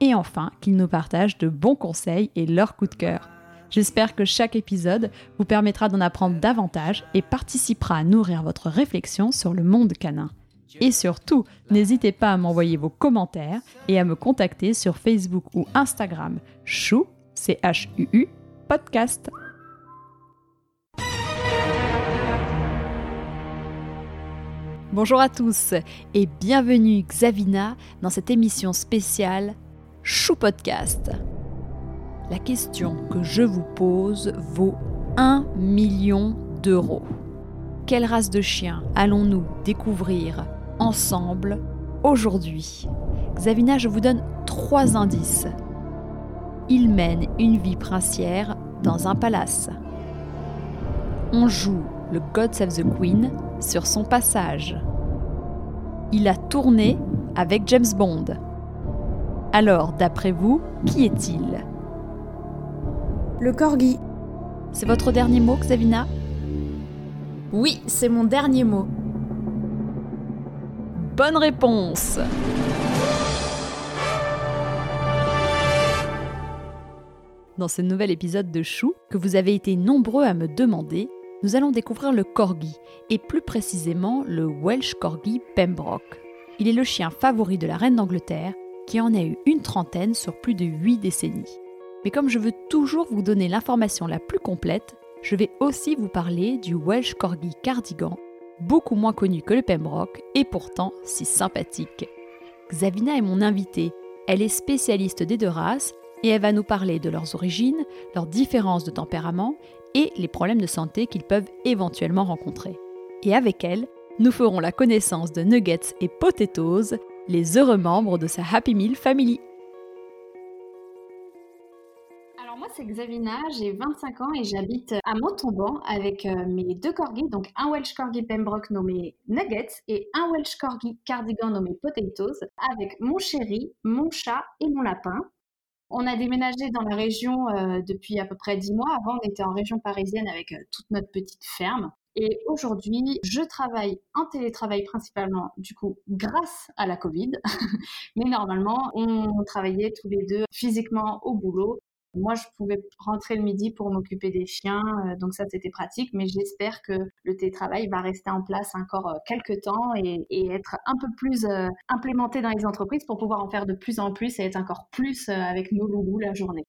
et enfin qu'ils nous partagent de bons conseils et leurs coups de cœur. J'espère que chaque épisode vous permettra d'en apprendre davantage et participera à nourrir votre réflexion sur le monde canin. Et surtout, n'hésitez pas à m'envoyer vos commentaires et à me contacter sur Facebook ou Instagram chou, c h u -U, podcast. Bonjour à tous et bienvenue Xavina dans cette émission spéciale Chou Podcast. La question que je vous pose vaut 1 million d'euros. Quelle race de chien allons-nous découvrir ensemble aujourd'hui? Xavina, je vous donne trois indices. Il mène une vie princière dans un palace. On joue le God Save the Queen sur son passage. Il a tourné avec James Bond. Alors, d'après vous, qui est-il? Le corgi. C'est votre dernier mot, Xavina? Oui, c'est mon dernier mot. Bonne réponse Dans ce nouvel épisode de Chou, que vous avez été nombreux à me demander, nous allons découvrir le corgi, et plus précisément le Welsh Corgi Pembroke. Il est le chien favori de la reine d'Angleterre, qui en a eu une trentaine sur plus de 8 décennies. Mais comme je veux toujours vous donner l'information la plus complète, je vais aussi vous parler du Welsh Corgi Cardigan, beaucoup moins connu que le Pembroke et pourtant si sympathique. Xavina est mon invitée. Elle est spécialiste des deux races et elle va nous parler de leurs origines, leurs différences de tempérament et les problèmes de santé qu'ils peuvent éventuellement rencontrer. Et avec elle, nous ferons la connaissance de Nuggets et Potatoes, les heureux membres de sa Happy Meal Family. Alors moi c'est Xavina, j'ai 25 ans et j'habite à Montauban avec euh, mes deux corgis, donc un Welsh Corgi Pembroke nommé Nuggets et un Welsh Corgi Cardigan nommé Potatoes, avec mon chéri, mon chat et mon lapin. On a déménagé dans la région euh, depuis à peu près dix mois. Avant, on était en région parisienne avec euh, toute notre petite ferme. Et aujourd'hui, je travaille en télétravail principalement, du coup, grâce à la Covid. Mais normalement, on travaillait tous les deux physiquement au boulot. Moi, je pouvais rentrer le midi pour m'occuper des chiens, euh, donc ça c'était pratique, mais j'espère que le télétravail va rester en place encore euh, quelques temps et, être un peu plus euh, implémenté dans les entreprises pour pouvoir en faire de plus en plus et être encore plus avec nos loulous la journée.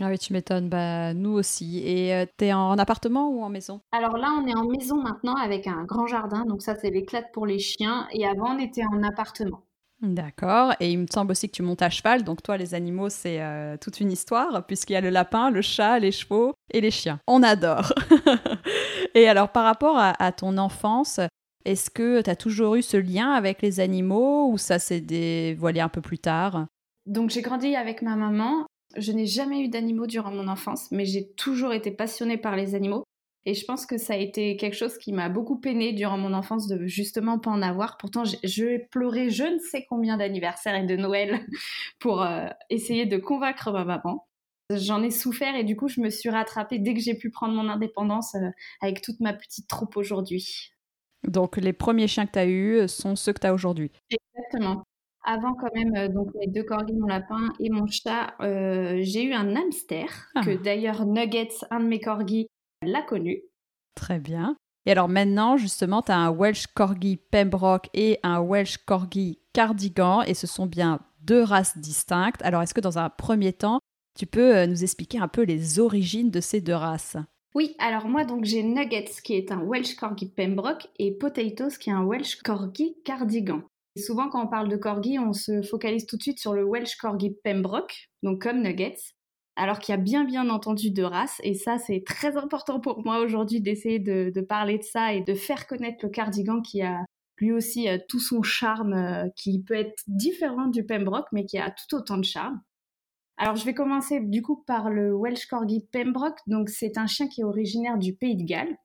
Ah oui, tu m'étonnes, bah, nous aussi. Et tu es en appartement ou en maison? Alors là, on est en maison maintenant avec un grand jardin, donc ça c'est l'éclat pour les chiens, et avant on était en appartement. D'accord. Et il me semble aussi que tu montes à cheval. Donc toi, les animaux, c'est euh, toute une histoire, puisqu'il y a le lapin, le chat, les chevaux et les chiens. On adore. et alors, par rapport à, ton enfance, est-ce que tu as toujours eu ce lien avec les animaux ou ça s'est dévoilé un peu plus tard? Donc j'ai grandi avec ma maman. Je n'ai jamais eu d'animaux durant mon enfance, mais j'ai toujours été passionnée par les animaux. Et je pense que ça a été quelque chose qui m'a beaucoup peiné durant mon enfance de justement pas en avoir. Pourtant, je pleuré je ne sais combien d'anniversaires et de Noël pour euh, essayer de convaincre ma maman. J'en ai souffert et du coup, je me suis rattrapée dès que j'ai pu prendre mon indépendance euh, avec toute ma petite troupe aujourd'hui. Donc, les premiers chiens que tu as eus sont ceux que tu as aujourd'hui. Exactement. Avant, quand même, euh, donc mes deux corgis, mon lapin et mon chat, j'ai eu un hamster, ah. que d'ailleurs Nuggets, un de mes corgis, l'a connu. Très bien. Et alors maintenant, justement, tu as un Welsh Corgi Pembroke et un Welsh Corgi Cardigan, et ce sont bien deux races distinctes. Alors, est-ce que dans un premier temps, tu peux euh, nous expliquer un peu les origines de ces deux races? Oui, alors moi donc j'ai Nuggets qui est un Welsh Corgi Pembroke et Potatoes qui est un Welsh Corgi Cardigan. Souvent quand on parle de Corgi, on se focalise tout de suite sur le Welsh Corgi Pembroke, donc comme Nuggets alors qu'il y a bien bien entendu deux races. Et ça, c'est très important pour moi aujourd'hui d'essayer de, parler de ça et de faire connaître le cardigan qui a lui aussi euh, tout son charme, euh, qui peut être différent du Pembroke, mais qui a tout autant de charme. Alors, je vais commencer du coup par le Welsh Corgi Pembroke. Donc, c'est un chien qui est originaire du pays de Galles.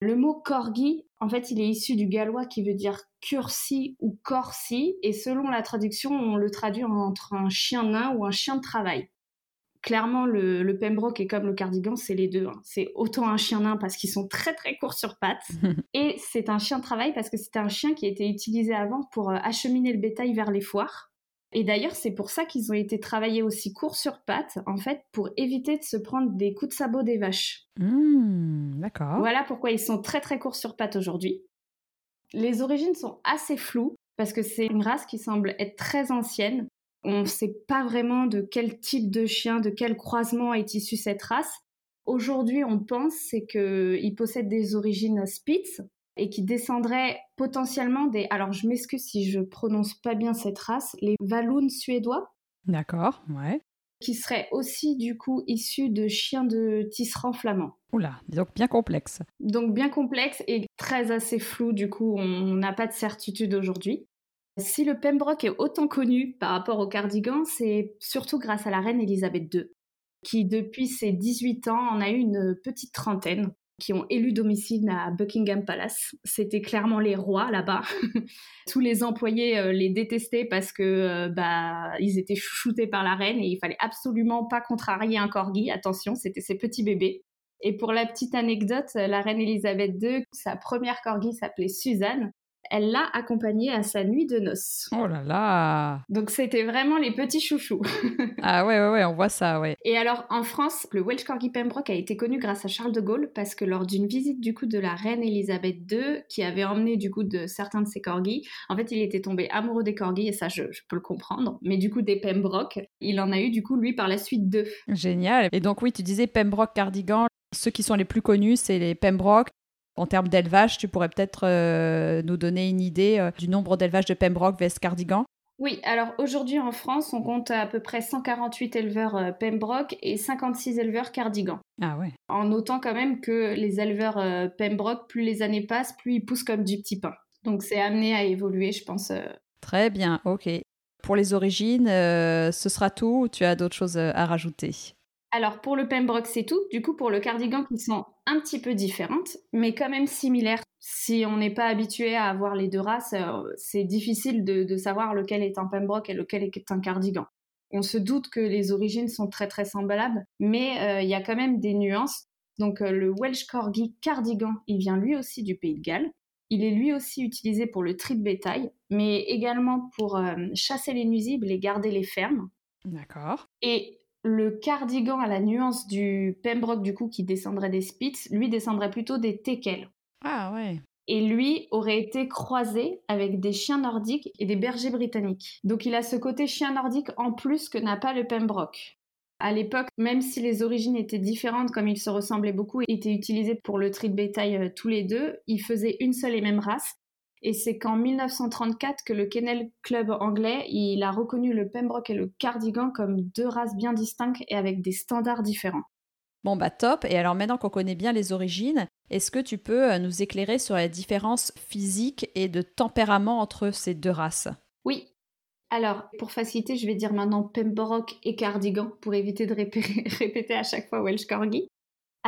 Le mot corgi, en fait, il est issu du gallois qui veut dire cursi ou corsi, et selon la traduction, on le traduit entre un chien nain ou un chien de travail. Clairement, le, Pembroke est comme le cardigan, c'est les deux. Hein. C'est autant un chien nain parce qu'ils sont très très courts sur pattes, et c'est un chien de travail parce que c'était un chien qui était utilisé avant pour euh, acheminer le bétail vers les foires. Et d'ailleurs, c'est pour ça qu'ils ont été travaillés aussi courts sur pattes, en fait, pour éviter de se prendre des coups de sabot des vaches. Mmh, d'accord. Voilà pourquoi ils sont très très courts sur pattes aujourd'hui. Les origines sont assez floues, parce que c'est une race qui semble être très ancienne. On ne sait pas vraiment de quel type de chien, de quel croisement est issue cette race. Aujourd'hui, on pense c'est qu'ils possèdent des origines Spitz, et qui descendraient potentiellement des. Alors, je m'excuse si je prononce pas bien cette race, les Walloons suédois. D'accord, ouais. Qui seraient aussi, du coup, issus de chiens de tisserand flamand. Oula, donc bien complexe. Donc, bien complexe et très assez flou, du coup, on n'a pas de certitude aujourd'hui. Si le Pembroke est autant connu par rapport au cardigan, c'est surtout grâce à la reine Elisabeth II, qui depuis ses 18 ans en a eu une petite trentaine qui ont élu domicile à Buckingham Palace. C'était clairement les rois là-bas. Tous les employés euh, les détestaient parce que euh, bah ils étaient chouchoutés par la reine et il fallait absolument pas contrarier un corgi. Attention, c'était ses petits bébés. Et pour la petite anecdote, la reine Elisabeth II, sa première corgi s'appelait Suzanne elle l'a accompagné à sa nuit de noces. Oh là là Donc c'était vraiment les petits chouchous. ah ouais, ouais, ouais, on voit ça, ouais. Et alors en France, le Welsh Corgi Pembroke a été connu grâce à Charles de Gaulle parce que lors d'une visite du coup de la reine Elisabeth II, qui avait emmené du coup de certains de ses corgis, en fait il était tombé amoureux des corgis et ça je, je peux le comprendre, mais du coup des Pembroke, il en a eu du coup lui par la suite deux. Génial. Et donc oui, tu disais Pembroke Cardigan, ceux qui sont les plus connus, c'est les Pembroke, en termes d'élevage, tu pourrais peut-être euh, nous donner une idée euh, du nombre d'élevages de Pembroke vs Cardigan? Oui, alors aujourd'hui en France, on compte à peu près 148 éleveurs euh, Pembroke et 56 éleveurs Cardigan. Ah ouais. En notant quand même que les éleveurs Pembroke, plus les années passent, plus ils poussent comme du petit pain. Donc c'est amené à évoluer, je pense. Très bien, ok. Pour les origines, ce sera tout ou tu as d'autres choses à rajouter? Alors pour le Pembroke, c'est tout. Du coup, pour le cardigan, qui sont un petit peu différentes, mais quand même similaires. Si on n'est pas habitué à avoir les deux races, euh, c'est difficile de, savoir lequel est un Pembroke et lequel est un cardigan. On se doute que les origines sont très très semblables, mais euh, il y a quand même des nuances. Donc euh, le Welsh Corgi cardigan, il vient lui aussi du pays de Galles. Il est lui aussi utilisé pour le tri de bétail, mais également pour chasser les nuisibles et garder les fermes. D'accord. Et le cardigan à la nuance du Pembroke, du coup, qui descendrait des Spitz, lui descendrait plutôt des Tekel. Ah ouais. Et lui aurait été croisé avec des chiens nordiques et des bergers britanniques. Donc il a ce côté chien nordique en plus que n'a pas le Pembroke. À l'époque, même si les origines étaient différentes, comme ils se ressemblaient beaucoup et étaient utilisés pour le tri de bétail euh, tous les deux, ils faisaient une seule et même race. Et c'est qu'en 1934 que le Kennel Club anglais, il a reconnu le Pembroke et le Cardigan comme deux races bien distinctes et avec des standards différents. Bon bah top, et alors maintenant qu'on connaît bien les origines, est-ce que tu peux euh, nous éclairer sur la différence physique et de tempérament entre ces deux races? Oui. Alors, pour faciliter, je vais dire maintenant Pembroke et Cardigan pour éviter de répéter à chaque fois Welsh Corgi.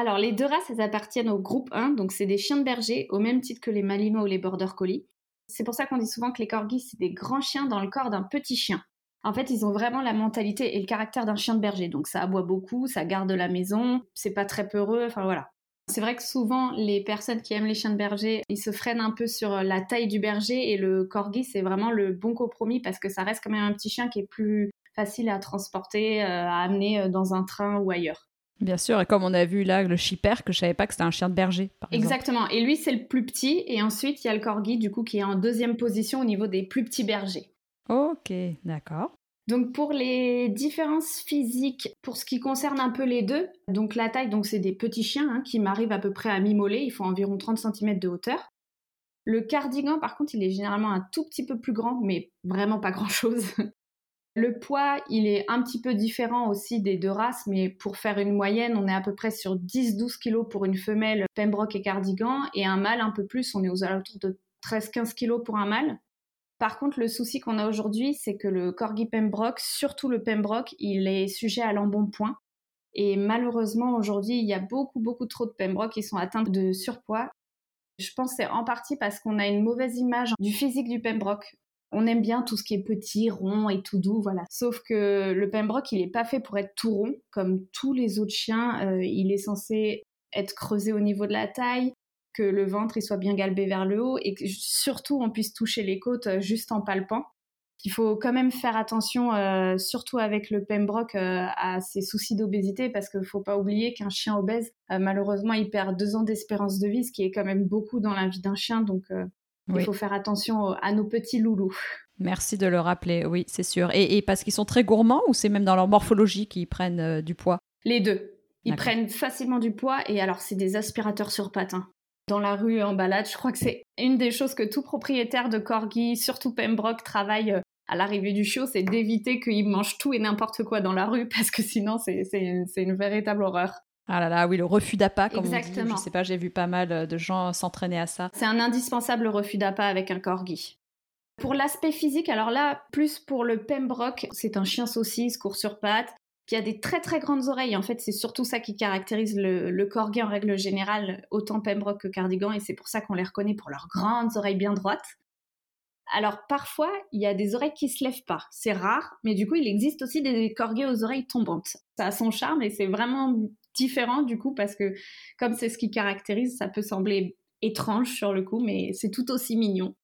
Alors, les deux races, elles appartiennent au groupe 1, donc c'est des chiens de berger, au même titre que les Malinois ou les Border Collie. C'est pour ça qu'on dit souvent que les corgis, c'est des grands chiens dans le corps d'un petit chien. En fait, ils ont vraiment la mentalité et le caractère d'un chien de berger. Donc, ça aboie beaucoup, ça garde la maison, c'est pas très peureux, enfin voilà. C'est vrai que souvent, les personnes qui aiment les chiens de berger, ils se freinent un peu sur la taille du berger et le corgi, c'est vraiment le bon compromis parce que ça reste quand même un petit chien qui est plus facile à transporter, euh, à amener euh, dans un train ou ailleurs. Bien sûr, et comme on a vu là, le chipper, que je savais pas que c'était un chien de berger. Exactement, et lui c'est le plus petit, et ensuite il y a le corgi du coup qui est en deuxième position au niveau des plus petits bergers. Ok, d'accord. Donc pour les différences physiques, pour ce qui concerne un peu les deux, donc la taille, donc c'est des petits chiens hein, qui m'arrivent à peu près à mi-mollet, ils font environ 30 cm de hauteur. Le cardigan, par contre, il est généralement un tout petit peu plus grand, mais vraiment pas grand-chose. Le poids, il est un petit peu différent aussi des deux races, mais pour faire une moyenne, on est à peu près sur 10-12 kg pour une femelle Pembroke et Cardigan, et un mâle un peu plus, on est aux alentours de 13-15 kg pour un mâle. Par contre, le souci qu'on a aujourd'hui, c'est que le corgi Pembroke, surtout le Pembroke, il est sujet à l'embonpoint. Et malheureusement, aujourd'hui, il y a beaucoup, beaucoup trop de Pembroke qui sont atteints de surpoids. Je pense que c'est en partie parce qu'on a une mauvaise image du physique du Pembroke. On aime bien tout ce qui est petit, rond et tout doux, voilà. Sauf que le Pembroke, il n'est pas fait pour être tout rond, comme tous les autres chiens. Euh, il est censé être creusé au niveau de la taille, que le ventre soit bien galbé vers le haut et que surtout on puisse toucher les côtes euh, juste en palpant. Il faut quand même faire attention, euh, surtout avec le Pembroke, à ses soucis d'obésité, parce qu'il ne faut pas oublier qu'un chien obèse, malheureusement, il perd deux ans d'espérance de vie, ce qui est quand même beaucoup dans la vie d'un chien. Donc, il faut faire attention à nos petits loulous. Merci de le rappeler, oui, c'est sûr. Et, parce qu'ils sont très gourmands ou c'est même dans leur morphologie qu'ils prennent du poids? Les deux. Ils prennent facilement du poids et alors c'est des aspirateurs sur pattes. Hein dans la rue en balade. Je crois que c'est une des choses que tout propriétaire de corgi, surtout Pembroke, travaille euh, à l'arrivée du chiot, c'est d'éviter qu'il mange tout et n'importe quoi dans la rue parce que sinon c'est une véritable horreur. Ah là là, oui, le refus d'appât, comme Exactement. on dit. Je sais pas, j'ai vu pas mal de gens s'entraîner à ça. C'est un indispensable refus d'appât avec un corgi. Pour l'aspect physique, alors là, plus pour le Pembroke, c'est un chien saucisse, court sur pattes, qui a des très très grandes oreilles. En fait, c'est surtout ça qui caractérise le, corgi en règle générale, autant Pembroke que Cardigan, et c'est pour ça qu'on les reconnaît pour leurs grandes oreilles bien droites. Alors parfois, il y a des oreilles qui se lèvent pas. C'est rare, mais du coup, il existe aussi des corgis aux oreilles tombantes. Ça a son charme et c'est vraiment différent du coup parce que comme c'est ce qui caractérise, ça peut sembler étrange sur le coup, mais c'est tout aussi mignon.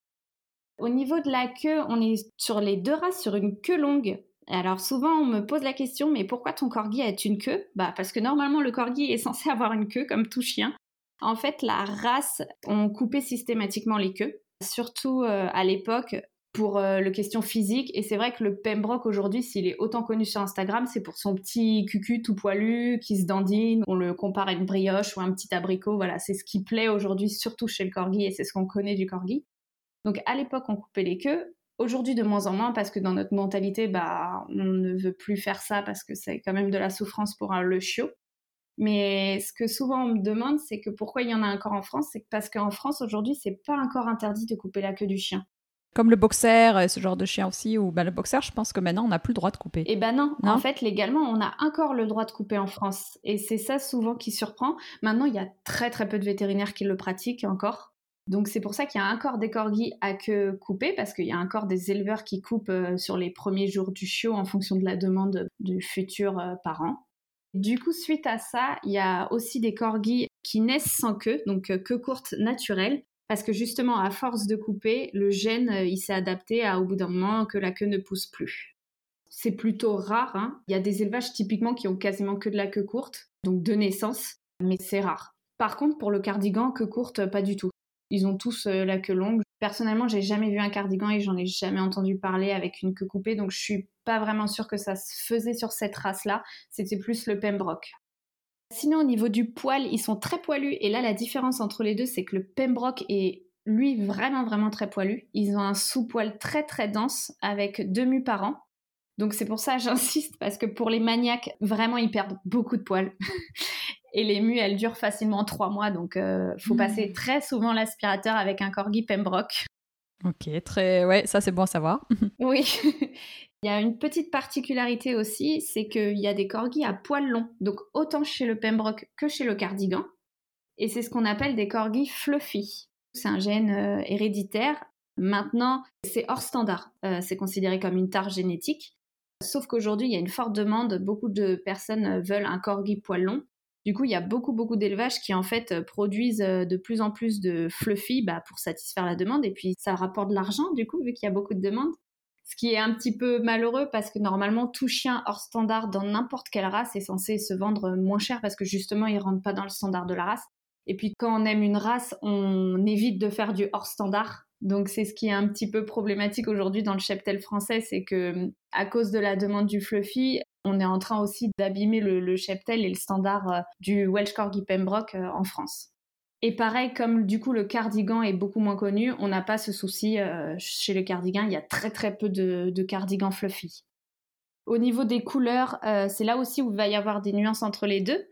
Au niveau de la queue, on est sur les deux races sur une queue longue alors souvent on me pose la question mais pourquoi ton corgi a une queue? Bah parce que normalement le corgi est censé avoir une queue comme tout chien. En fait la race on coupait systématiquement les queues, surtout euh, à l'époque pour euh, le question physique et c'est vrai que le Pembroke aujourd'hui s'il est autant connu sur Instagram c'est pour son petit cucu tout poilu qui se dandine, on le compare à une brioche ou un petit abricot, voilà c'est ce qui plaît aujourd'hui surtout chez le corgi et c'est ce qu'on connaît du corgi. Donc à l'époque on coupait les queues, Aujourd'hui, de moins en moins, parce que dans notre mentalité, bah, on ne veut plus faire ça parce que c'est quand même de la souffrance pour un, le chiot. Mais ce que souvent on me demande, c'est que pourquoi il y en a encore en France, c'est parce qu'en France aujourd'hui, c'est pas encore interdit de couper la queue du chien. Comme le boxer, ce genre de chien aussi, ou bah, le boxer, je pense que maintenant on n'a plus le droit de couper. Eh ben non, en fait légalement on a encore le droit de couper en France, et c'est ça souvent qui surprend. Maintenant il y a très très peu de vétérinaires qui le pratiquent encore, donc c'est pour ça qu'il y a encore des corgis à queue coupée, parce qu'il y a encore des éleveurs qui coupent euh, sur les premiers jours du chiot en fonction de la demande du futur euh, parent. Du coup, suite à ça, il y a aussi des corgis qui naissent sans queue, donc euh, queue courte naturelle, parce que justement, à force de couper, le gène, il s'est adapté à au bout d'un moment que la queue ne pousse plus. C'est plutôt rare, hein. il y a des élevages typiquement qui ont quasiment que de la queue courte, donc de naissance, mais c'est rare. Par contre, pour le cardigan, queue courte, pas du tout. Ils ont tous euh, la queue longue. Personnellement, j'ai jamais vu un cardigan et j'en ai jamais entendu parler avec une queue coupée, donc je suis pas vraiment sûre que ça se faisait sur cette race-là. C'était plus le Pembroke. Sinon, au niveau du poil, ils sont très poilus. Et là, la différence entre les deux, c'est que le Pembroke est, lui, vraiment, vraiment très poilu. Ils ont un sous-poil très, très dense avec deux mus par an. Donc c'est pour ça j'insiste parce que pour les maniaques, vraiment ils perdent beaucoup de poils. Et les mues, elles durent facilement trois mois, donc euh, faut passer hmm. très souvent l'aspirateur avec un corgi Pembroke. Ok, très, ouais, ça c'est bon à savoir. oui. Il y a une petite particularité aussi, c'est qu'il y a des corgis à poils longs, donc autant chez le Pembroke que chez le cardigan. Et c'est ce qu'on appelle des corgis fluffy. C'est un gène euh, héréditaire. Maintenant, c'est hors standard. Euh, c'est considéré comme une tare génétique. Sauf qu'aujourd'hui, il y a une forte demande. Beaucoup de personnes veulent un corgi poil long. Du coup, il y a beaucoup, beaucoup d'élevages qui en fait euh, produisent euh, de plus en plus de fluffy bah, pour satisfaire la demande. Et puis, ça rapporte de l'argent, du coup, vu qu'il y a beaucoup de demandes. Ce qui est un petit peu malheureux parce que normalement, tout chien hors standard dans n'importe quelle race est censé se vendre moins cher parce que justement, il rentre pas dans le standard de la race. Et puis, quand on aime une race, on évite de faire du hors standard. Donc, c'est ce qui est un petit peu problématique aujourd'hui dans le cheptel français, c'est que à cause de la demande du fluffy, on est en train aussi d'abîmer le, cheptel et le standard euh, du Welsh Corgi Pembroke euh, en France. Et pareil, comme du coup le cardigan est beaucoup moins connu, on n'a pas ce souci euh, chez le cardigan, il y a très très peu de, de cardigans fluffy. Au niveau des couleurs, c'est là aussi où il va y avoir des nuances entre les deux.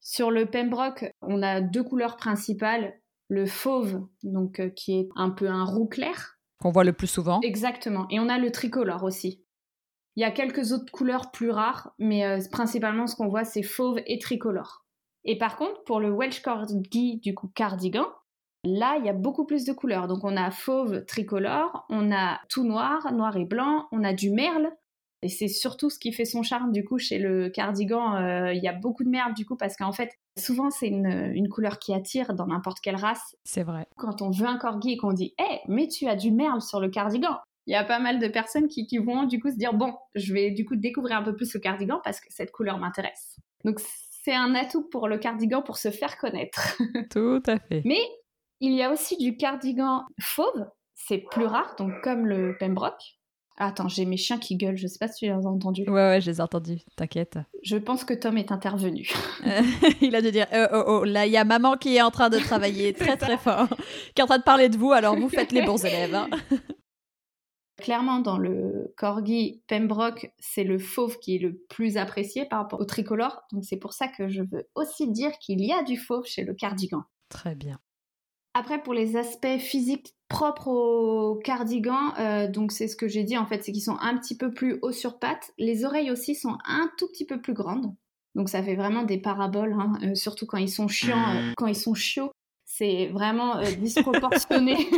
Sur le Pembroke, on a deux couleurs principales, le fauve, donc qui est un peu un roux clair, Qu'on voit le plus souvent. Exactement. Et on a le tricolore aussi. Il y a quelques autres couleurs plus rares, mais euh, principalement ce qu'on voit, c'est fauve et tricolore. Et par contre, pour le Welsh Corgi, du coup cardigan, là, il y a beaucoup plus de couleurs. Donc on a fauve tricolore, on a tout noir, noir et blanc, on a du merle. Et c'est surtout ce qui fait son charme, du coup, chez le cardigan. Euh, il y a beaucoup de merle, du coup, parce qu'en fait, souvent, c'est une, couleur qui attire dans n'importe quelle race. C'est vrai. Quand on veut un corgi et qu'on dit Hé, mais tu as du merle sur le cardigan il y a pas mal de personnes qui, vont du coup se dire bon, je vais du coup découvrir un peu plus le cardigan parce que cette couleur m'intéresse. Donc c'est un atout pour le cardigan pour se faire connaître. Tout à fait. Mais il y a aussi du cardigan fauve, c'est plus rare, donc comme le Pembroke. Attends, j'ai mes chiens qui gueulent, je sais pas si tu les as entendus. Ouais, ouais, je les ai entendus, t'inquiète. Je pense que Tom est intervenu. il a dû dire oh, oh, oh, là, il y a maman qui est en train de travailler très très fort, qui est en train de parler de vous, alors vous faites les bons élèves. Hein. Clairement, dans le corgi Pembroke, c'est le fauve qui est le plus apprécié par rapport au tricolore. Donc c'est pour ça que je veux aussi dire qu'il y a du fauve chez le cardigan. Très bien. Après, pour les aspects physiques propres au cardigan, euh, donc c'est ce que j'ai dit en fait, c'est qu'ils sont un petit peu plus hauts sur pattes. Les oreilles aussi sont un tout petit peu plus grandes. Donc ça fait vraiment des paraboles, hein, euh, surtout quand ils sont chiants, euh, quand ils sont chiots c'est vraiment euh, disproportionné.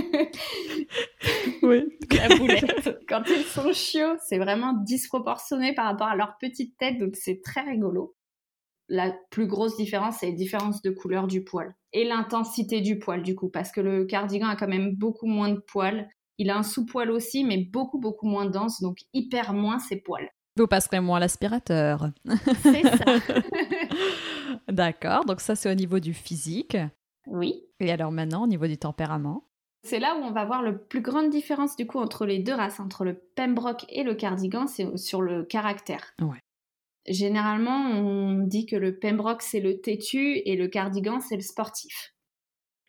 oui. La boulette. Quand ils sont chiots, c'est vraiment disproportionné par rapport à leur petite tête, donc c'est très rigolo. La plus grosse différence, c'est la différence de couleur du poil et l'intensité du poil, du coup, parce que le cardigan a quand même beaucoup moins de poils. Il a un sous-poil aussi, mais beaucoup, beaucoup moins dense, donc hyper moins ses poils. Vous passerez moins l'aspirateur. C'est ça. D'accord, donc ça c'est au niveau du physique. Oui. Et alors maintenant, au niveau du tempérament? C'est là où on va voir la plus grande différence du coup entre les deux races, entre le Pembroke et le Cardigan, c'est sur le caractère. Ouais. Généralement, on dit que le Pembroke c'est le têtu et le Cardigan c'est le sportif.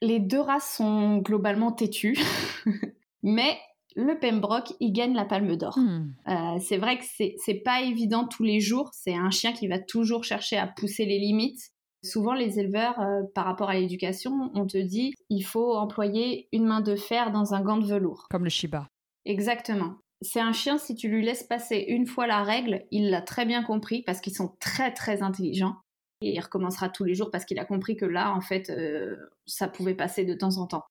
Les deux races sont globalement têtues, mais le Pembroke, il gagne la palme d'or. Hmm. Euh, c'est vrai que c'est pas évident tous les jours. C'est un chien qui va toujours chercher à pousser les limites. Souvent, les éleveurs, euh, par rapport à l'éducation, on te dit il faut employer une main de fer dans un gant de velours. Comme le Shiba. Exactement. C'est un chien, si tu lui laisses passer une fois la règle, il l'a très bien compris parce qu'ils sont très très intelligents. Et il recommencera tous les jours parce qu'il a compris que là, en fait, euh, ça pouvait passer de temps en temps.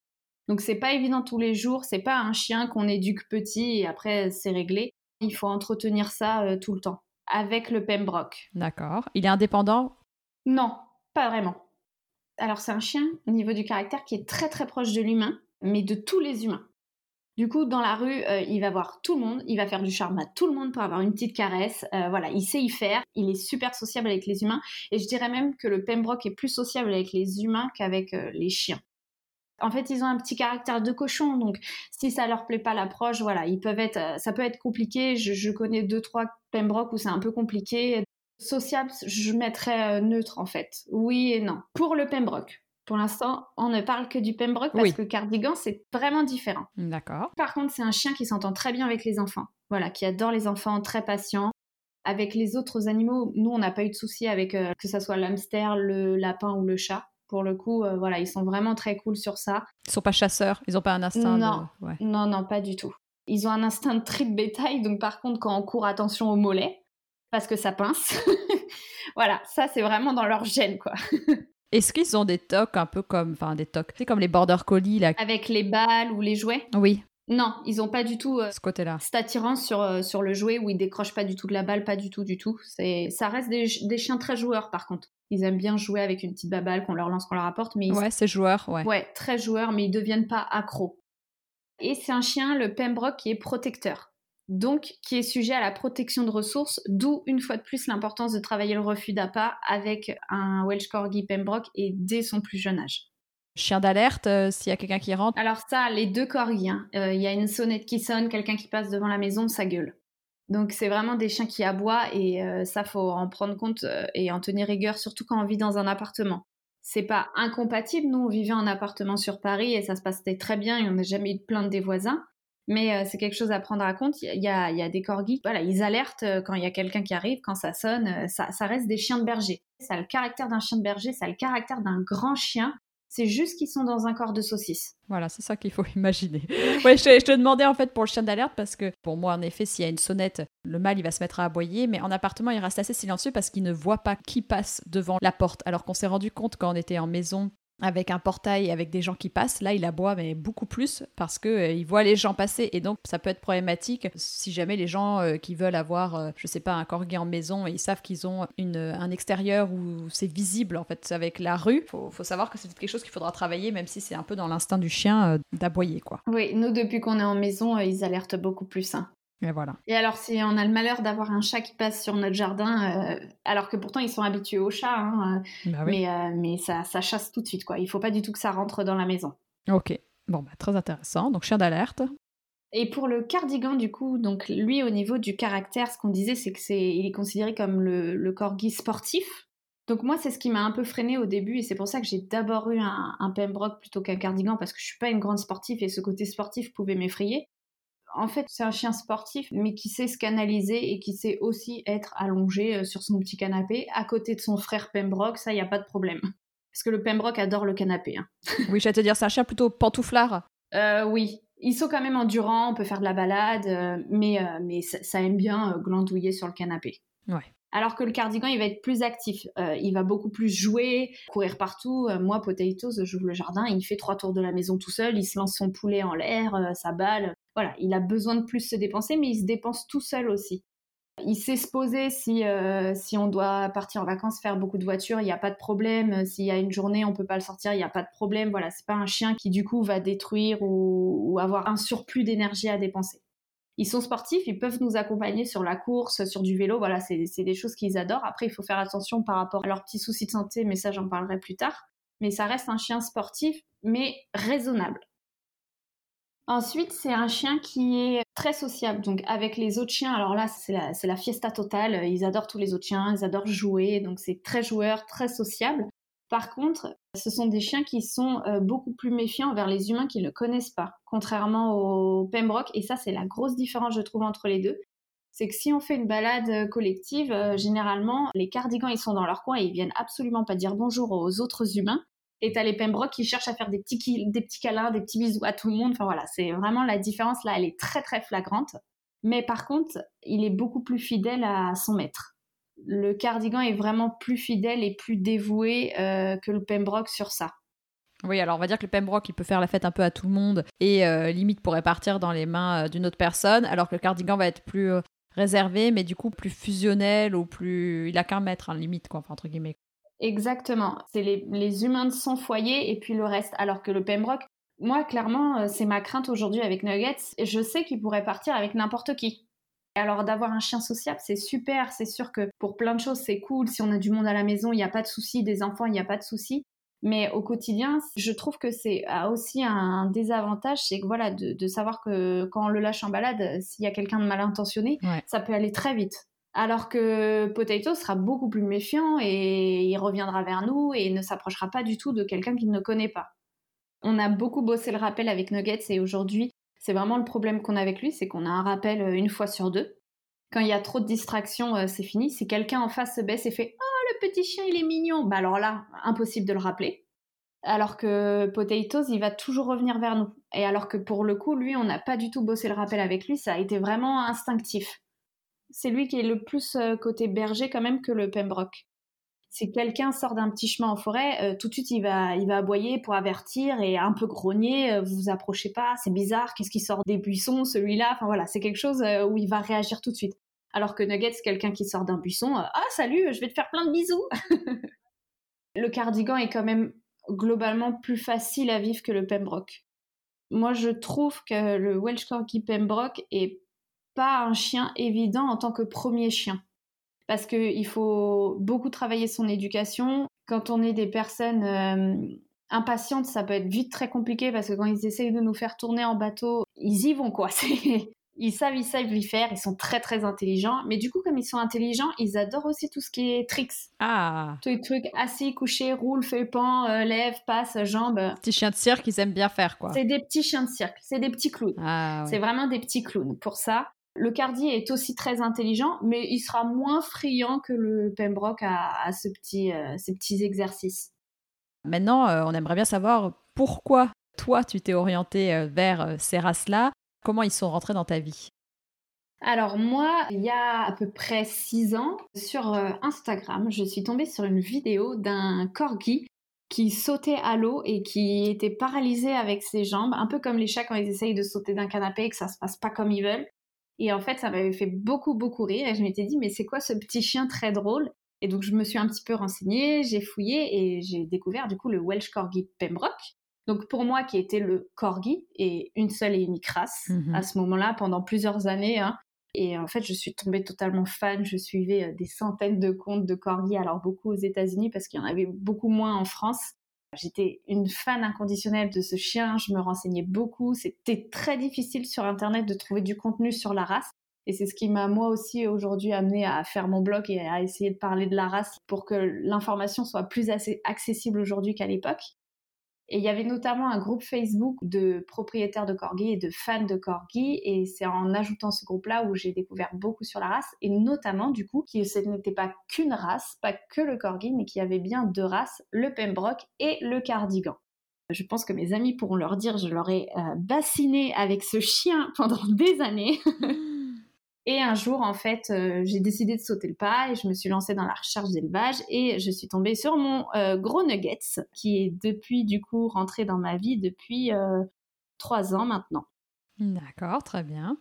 Donc c'est pas évident tous les jours, c'est pas un chien qu'on éduque petit et après c'est réglé. Il faut entretenir ça euh, tout le temps. Avec le Pembroke. D'accord. Il est indépendant? Non, pas vraiment. Alors c'est un chien au niveau du caractère qui est très très proche de l'humain, mais de tous les humains. Du coup, dans la rue, euh, il va voir tout le monde, il va faire du charme à tout le monde pour avoir une petite caresse. Euh, voilà, il sait y faire, il est super sociable avec les humains, et je dirais même que le Pembroke est plus sociable avec les humains qu'avec euh, les chiens. En fait, ils ont un petit caractère de cochon, donc si ça leur plaît pas l'approche, voilà, ils peuvent être, ça peut être compliqué. Je, je connais deux trois Pembroke où c'est un peu compliqué. Sociable, je mettrais euh, neutre en fait. Oui et non. Pour le Pembroke. Pour l'instant, on ne parle que du Pembroke parce que Cardigan, c'est vraiment différent. D'accord. Par contre, c'est un chien qui s'entend très bien avec les enfants. Voilà, qui adore les enfants, très patient. Avec les autres animaux, nous, on n'a pas eu de souci avec euh, que ce soit l'hamster, le lapin ou le chat. Pour le coup, euh, voilà, ils sont vraiment très cool sur ça. Ils sont pas chasseurs, ils ont pas un instinct. Non, non, non, pas du tout. Ils ont un instinct de tri de bétail, donc par contre, quand on court, attention au mollet parce que ça pince. voilà, ça c'est vraiment dans leur gène quoi. Est-ce qu'ils ont des tocs un peu comme, enfin des tocs, c'est comme les border collies là? Avec les balles ou les jouets? Oui. Non, ils ont pas du tout euh, ce côté-là. Cette attirance sur, euh, sur le jouet où ils décrochent pas du tout de la balle, pas du tout, du tout. C'est, ça reste des, des, chiens très joueurs par contre. Ils aiment bien jouer avec une petite baballe qu'on leur lance, qu'on leur apporte, mais ouais, c'est joueur, ouais. Ouais, très joueurs, mais ils deviennent pas accros. Et c'est un chien, le Pembroke, qui est protecteur donc qui est sujet à la protection de ressources, d'où une fois de plus l'importance de travailler le refus d'appât avec un Welsh Corgi Pembroke et dès son plus jeune âge. Chien d'alerte, euh, s'il y a quelqu'un qui rentre Alors ça, les deux corgis, hein. euh, il y a une sonnette qui sonne, quelqu'un qui passe devant la maison, ça gueule. Donc c'est vraiment des chiens qui aboient et euh, ça faut en prendre compte et en tenir rigueur, surtout quand on vit dans un appartement. C'est pas incompatible, nous on vivait en appartement sur Paris et ça se passait très bien et on n'a jamais eu de plainte des voisins. Mais euh, c'est quelque chose à prendre à compte. Il y a, il y a des corgis, voilà, ils alertent euh, quand il y a quelqu'un qui arrive, quand ça sonne. Euh, ça, ça reste des chiens de berger. Ça a le caractère d'un chien de berger, ça a le caractère d'un grand chien. c'est juste qu'ils sont dans un corps de saucisse. Voilà, c'est ça qu'il faut imaginer. ouais, je, te demandais en fait pour le chien d'alerte parce que pour moi, en effet, s'il y a une sonnette, le mâle il va se mettre à aboyer, mais en appartement, il reste assez silencieux parce qu'il ne voit pas qui passe devant la porte. Alors qu'on s'est rendu compte quand on était en maison avec un portail avec des gens qui passent, là il aboie mais beaucoup plus parce que euh, il voit les gens passer et donc ça peut être problématique si jamais les gens euh, qui veulent avoir euh, je sais pas un corgi en maison et ils savent qu'ils ont un extérieur où c'est visible en fait avec la rue, faut, faut savoir que c'est quelque chose qu'il faudra travailler même si c'est un peu dans l'instinct du chien d'aboyer quoi. Oui, nous depuis qu'on est en maison, ils alertent beaucoup plus. Hein. Et voilà. Et alors, si on a le malheur d'avoir un chat qui passe sur notre jardin, euh, alors que pourtant ils sont habitués au chat, hein, euh, bah mais, euh, mais ça, ça, chasse tout de suite, quoi. Il faut pas du tout que ça rentre dans la maison. Ok. Bon, bah, très intéressant. Donc, chien d'alerte. Et pour le cardigan, du coup, donc lui, au niveau du caractère, ce qu'on disait, c'est que c'est, il est considéré comme le, le corgi sportif. Donc moi, c'est ce qui m'a un peu freiné au début, et c'est pour ça que j'ai d'abord eu un, un Pembroke plutôt qu'un cardigan, parce que je suis pas une grande sportive, et ce côté sportif pouvait m'effrayer. En fait, c'est un chien sportif, mais qui sait se canaliser et qui sait aussi être allongé euh, sur son petit canapé à côté de son frère Pembroke. Ça, il n'y a pas de problème. Parce que le Pembroke adore le canapé. Hein. oui, je vais te dire, c'est un chien plutôt pantouflard. Euh, oui, ils sont quand même endurants, on peut faire de la balade, euh, mais, mais ça, aime bien glandouiller sur le canapé. Ouais. Alors que le cardigan, il va être plus actif. il va beaucoup plus jouer, courir partout. moi, Potatoes, j'ouvre le jardin, il fait trois tours de la maison tout seul, il se lance son poulet en l'air, sa balle voilà, il a besoin de plus se dépenser, mais il se dépense tout seul aussi. Il sait se poser si, euh, si on doit partir en vacances, faire beaucoup de voitures, il n'y a pas de problème. S'il y a une journée, on peut pas le sortir, il n'y a pas de problème. Voilà, c'est pas un chien qui du coup va détruire ou, avoir un surplus d'énergie à dépenser. Ils sont sportifs, ils peuvent nous accompagner sur la course, sur du vélo. Voilà, c'est des choses qu'ils adorent. Après, il faut faire attention par rapport à leurs petits soucis de santé, mais ça, j'en parlerai plus tard. Mais ça reste un chien sportif, mais raisonnable. Ensuite, c'est un chien qui est très sociable, donc avec les autres chiens. Alors là, c'est la, fiesta totale. Ils adorent tous les autres chiens, ils adorent jouer, donc c'est très joueur, très sociable. Par contre, ce sont des chiens qui sont euh, beaucoup plus méfiants envers les humains qui ne connaissent pas, contrairement au Pembroke. Et ça, c'est la grosse différence, je trouve, entre les deux. C'est que si on fait une balade euh, collective, euh, généralement, les cardigans, ils sont dans leur coin et ils viennent absolument pas dire bonjour aux autres humains. Et t'as les Pembroke qui cherchent à faire des petits, des petits câlins, des petits bisous à tout le monde. Enfin voilà, c'est vraiment la différence là, elle est très très flagrante. Mais par contre, il est beaucoup plus fidèle à son maître. Le cardigan est vraiment plus fidèle et plus dévoué euh, que le Pembroke sur ça. Oui, alors on va dire que le Pembroke, il peut faire la fête un peu à tout le monde et euh, limite pourrait partir dans les mains euh, d'une autre personne, alors que le cardigan va être plus réservé, mais du coup plus fusionnel ou plus... Il a qu'un maître, hein, limite, quoi, entre guillemets. Exactement. C'est les, humains de son foyer et puis le reste. Alors que le Pembroke, moi, clairement, euh, c'est ma crainte aujourd'hui avec Nuggets. Je sais qu'il pourrait partir avec n'importe qui. Alors d'avoir un chien sociable, c'est super. C'est sûr que pour plein de choses, c'est cool. Si on a du monde à la maison, il n'y a pas de souci. Des enfants, il n'y a pas de souci. Mais au quotidien, je trouve que c'est aussi un désavantage, c'est que voilà, de, savoir que quand on le lâche en balade, s'il y a quelqu'un de mal intentionné, ça peut aller très vite. Alors que Potato sera beaucoup plus méfiant et il reviendra vers nous et ne s'approchera pas du tout de quelqu'un qu'il ne connaît pas. On a beaucoup bossé le rappel avec Nuggets et aujourd'hui, c'est vraiment le problème qu'on a avec lui, c'est qu'on a un rappel euh, une fois sur deux. Quand il y a trop de distractions, euh, c'est fini. Si quelqu'un en face se baisse et fait Oh, le petit chien, il est mignon Bah alors là, impossible de le rappeler. Alors que Potatoes, il va toujours revenir vers nous. Et alors que pour le coup, lui, on n'a pas du tout bossé le rappel avec lui, ça a été vraiment instinctif c'est lui qui est le plus euh, côté berger quand même que le Pembroke. Si quelqu'un sort d'un petit chemin en forêt, euh, tout de suite il va, il va aboyer pour avertir et un peu grogner, euh, vous vous approchez pas, c'est bizarre, qu'est-ce qui sort des buissons, celui-là, enfin voilà, c'est quelque chose où il va réagir tout de suite. Alors que Nuggets, quelqu'un qui sort d'un buisson, ah salut, je vais te faire plein de bisous. le cardigan est quand même globalement plus facile à vivre que le Pembroke. Moi, je trouve que le Welsh Corgi Pembroke est pas un chien évident en tant que premier chien. Parce qu'il faut beaucoup travailler son éducation. Quand on est des personnes euh, impatientes, ça peut être vite très compliqué parce que quand ils essayent de nous faire tourner en bateau, ils y vont quoi. Ils savent, ils savent y faire, ils sont très très intelligents. Mais du coup, comme ils sont intelligents, ils adorent aussi tout ce qui est tricks. Ah Tous les trucs assis, couché, roule, fait pan, euh, lève, passe, jambe. Petits chiens de cirque, ils aiment bien faire quoi. C'est des petits chiens de cirque, c'est des petits clowns. Ah, C'est vraiment des petits clowns. Pour ça, le Cardi est aussi très intelligent, mais il sera moins friand que le Pembroke à, ce petit, euh, ces petits exercices. Maintenant, on aimerait bien savoir pourquoi toi, tu t'es orienté vers ces races-là. Comment ils sont rentrés dans ta vie? Alors moi, il y a à peu près six ans, sur euh, Instagram, je suis tombée sur une vidéo d'un corgi qui sautait à l'eau et qui était paralysé avec ses jambes, un peu comme les chats quand ils essayent de sauter d'un canapé et que ça se passe pas comme ils veulent. Et en fait, ça m'avait fait beaucoup, beaucoup rire et je m'étais dit, mais c'est quoi ce petit chien très drôle? Et donc, je me suis un petit peu renseignée, j'ai fouillé et j'ai découvert du coup le Welsh Corgi Pembroke. Donc, pour moi, qui était le Corgi et une seule et unique race mmh à ce moment-là, pendant plusieurs années, hein, et en fait, je suis tombée totalement fan. Je suivais euh, des centaines de comptes de corgis, alors beaucoup aux États-Unis parce qu'il y en avait beaucoup moins en France. J'étais une fan inconditionnelle de ce chien. Je me renseignais beaucoup. C'était très difficile sur Internet de trouver du contenu sur la race. Et c'est ce qui m'a moi aussi aujourd'hui amené à faire mon blog et à essayer de parler de la race pour que l'information soit plus accessible aujourd'hui qu'à l'époque. Et il y avait notamment un groupe Facebook de propriétaires de corgis et de fans de corgis. Et c'est en ajoutant ce groupe-là où j'ai découvert beaucoup sur la race. Et notamment, du coup, que ce n'était pas qu'une race, pas que le corgi, mais qu'il y avait bien deux races, le Pembroke et le Cardigan. Je pense que mes amis pourront leur dire, je leur ai euh, bassiné avec ce chien pendant des années. Et un jour, en fait, euh, j'ai décidé de sauter le pas et je me suis lancée dans la recherche d'élevage et je suis tombée sur mon euh, gros Nuggets qui est depuis, du coup, rentré dans ma vie depuis euh, trois ans maintenant. D'accord, très bien.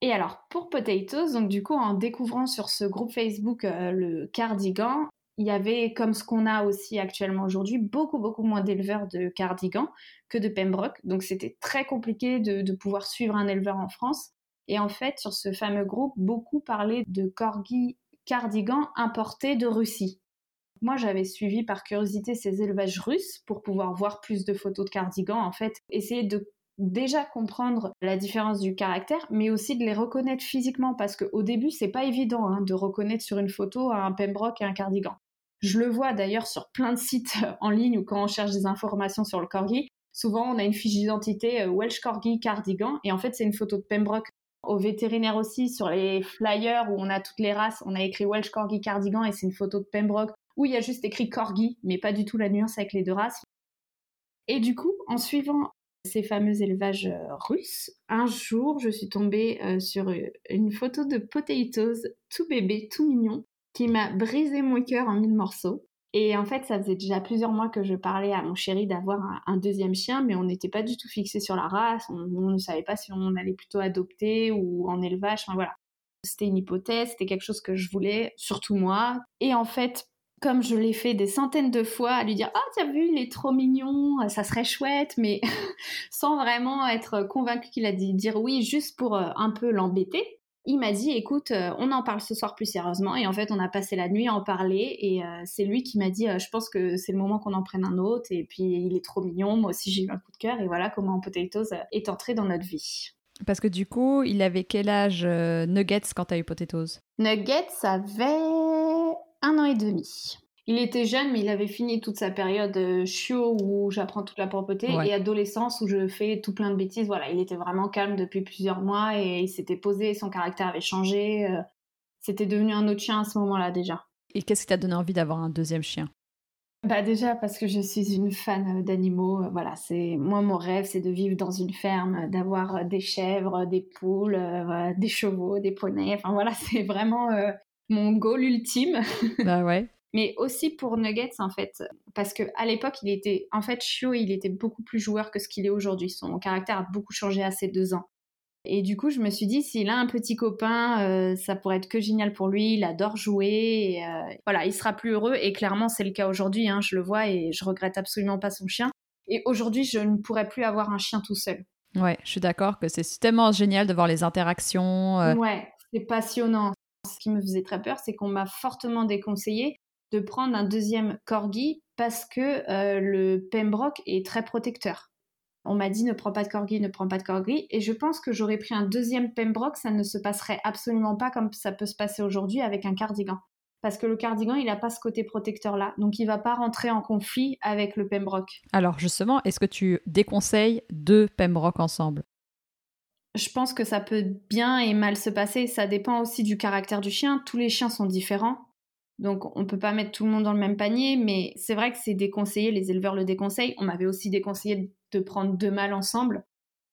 Et alors, pour Potatoes, donc du coup, en découvrant sur ce groupe Facebook le cardigan, il y avait, comme ce qu'on a aussi actuellement aujourd'hui, beaucoup, beaucoup moins d'éleveurs de cardigans que de Pembroke. Donc, c'était très compliqué de pouvoir suivre un éleveur en France. Et en fait, sur ce fameux groupe, beaucoup parlaient de corgis cardigans importés de Russie. Moi, j'avais suivi par curiosité ces élevages russes pour pouvoir voir plus de photos de cardigans, en fait, essayer de déjà comprendre la différence du caractère, mais aussi de les reconnaître physiquement, parce qu'au début, c'est pas évident hein, de reconnaître sur une photo un pembroke et un cardigan. Je le vois d'ailleurs sur plein de sites en ligne ou quand on cherche des informations sur le corgi. Souvent, on a une fiche d'identité euh, Welsh Corgi Cardigan, et en fait, c'est une photo de Pembroke au vétérinaire aussi, sur les flyers où on a toutes les races, on a écrit Welsh Corgi Cardigan et c'est une photo de Pembroke où il y a juste écrit Corgi, mais pas du tout la nuance avec les deux races. Et du coup, en suivant ces fameux élevages euh, russes, un jour, je suis tombée euh, sur une photo de Potatoes, tout bébé, tout mignon, qui m'a brisé mon cœur en mille morceaux. Et en fait, ça faisait déjà plusieurs mois que je parlais à mon chéri d'avoir un, deuxième chien, mais on n'était pas du tout fixé sur la race. On, ne savait pas si on allait plutôt adopter ou en élevage. Enfin voilà. C'était une hypothèse, c'était quelque chose que je voulais, surtout moi. Et en fait, comme je l'ai fait des centaines de fois, à lui dire Ah, t'as vu, il est trop mignon, ça serait chouette, mais sans vraiment être convaincu qu'il a dit dire oui, juste pour euh, un peu l'embêter il m'a dit écoute, euh, on en parle ce soir plus sérieusement. Et en fait, on a passé la nuit à en parler. Et euh, c'est lui qui m'a dit euh, je pense que c'est le moment qu'on en prenne un autre. Et puis, il est trop mignon. Moi aussi, j'ai eu un coup de cœur. Et voilà comment Potatoes est entré dans notre vie. Parce que du coup, il avait quel âge Nuggets quand tu as eu Potatoes? Nuggets avait un an et demi. Il était jeune, mais il avait fini toute sa période euh, chiot où j'apprends toute la propreté et adolescence où je fais tout plein de bêtises. Voilà, il était vraiment calme depuis plusieurs mois et il s'était posé, son caractère avait changé. Euh, c'était devenu un autre chien à ce moment-là déjà. Et qu'est-ce qui t'a donné envie d'avoir un deuxième chien? Bah déjà parce que je suis une fan euh, d'animaux. Voilà, c'est moi mon rêve, c'est de vivre dans une ferme, d'avoir des chèvres, des poules, des chevaux, des poneys. Enfin voilà, c'est vraiment mon goal ultime. Bah ouais mais aussi pour Nuggets en fait, parce que à l'époque il était, en fait, Chio, il était beaucoup plus joueur que ce qu'il est aujourd'hui. Son caractère a beaucoup changé à ces deux ans. Et du coup, je me suis dit, s'il a un petit copain, euh, ça pourrait être que génial pour lui. Il adore jouer. Et, euh, voilà, il sera plus heureux. Et clairement, c'est le cas aujourd'hui. Hein, je le vois et je regrette absolument pas son chien. Et aujourd'hui, je ne pourrais plus avoir un chien tout seul. Ouais, je suis d'accord que c'est tellement génial de voir les interactions. Euh. Ouais, c'est passionnant. Ce qui me faisait très peur, c'est qu'on m'a fortement déconseillé de prendre un deuxième corgi parce que euh, le Pembroke est très protecteur. On m'a dit ne prends pas de corgi, ne prends pas de corgi. Et je pense que j'aurais pris un deuxième Pembroke, ça ne se passerait absolument pas comme ça peut se passer aujourd'hui avec un cardigan. Parce que le cardigan, il n'a pas ce côté protecteur-là. Donc, il va pas rentrer en conflit avec le Pembroke. Alors, justement, est-ce que tu déconseilles deux Pembroke ensemble? Je pense que ça peut bien et mal se passer. Ça dépend aussi du caractère du chien. Tous les chiens sont différents. Donc on peut pas mettre tout le monde dans le même panier, mais c'est vrai que c'est déconseillé, les éleveurs le déconseillent. On m'avait aussi déconseillé de prendre deux mâles ensemble.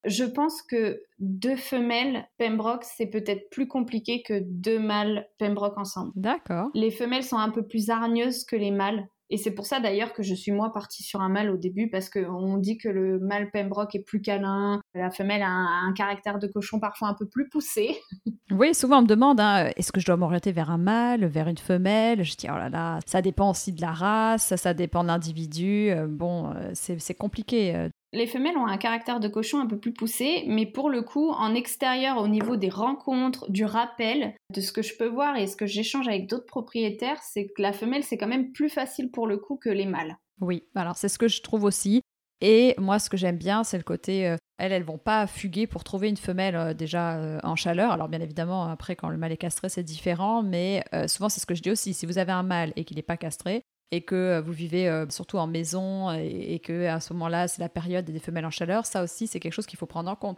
Je pense que deux femelles Pembroke, c'est peut-être plus compliqué que deux mâles Pembroke ensemble. D'accord. Les femelles sont un peu plus hargneuses que les mâles. Et c'est pour ça d'ailleurs que je suis moi partie sur un mâle au début parce qu'on dit que le mâle Pembroke est plus câlin, la femelle a un, caractère de cochon parfois un peu plus poussé. Oui, souvent on me demande hein, est-ce que je dois m'orienter vers un mâle, vers une femelle? Je dis oh là là, ça dépend aussi de la race, ça dépend de l'individu. Euh, bon, euh, c'est compliqué. Les femelles ont un caractère de cochon un peu plus poussé, mais pour le coup, en extérieur, au niveau des rencontres, du rappel, de ce que je peux voir et ce que j'échange avec d'autres propriétaires, c'est que la femelle, c'est quand même plus facile pour le coup que les mâles. Oui, alors c'est ce que je trouve aussi. Et moi, ce que j'aime bien, c'est le côté, euh, elles, elles vont pas fuguer pour trouver une femelle euh, déjà euh, en chaleur. Alors bien évidemment, après, quand le mâle est castré, c'est différent, mais souvent, c'est ce que je dis aussi. Si vous avez un mâle et qu'il n'est pas castré, et que vous vivez surtout en maison et, que à ce moment-là, c'est la période des femelles en chaleur, ça aussi, c'est quelque chose qu'il faut prendre en compte.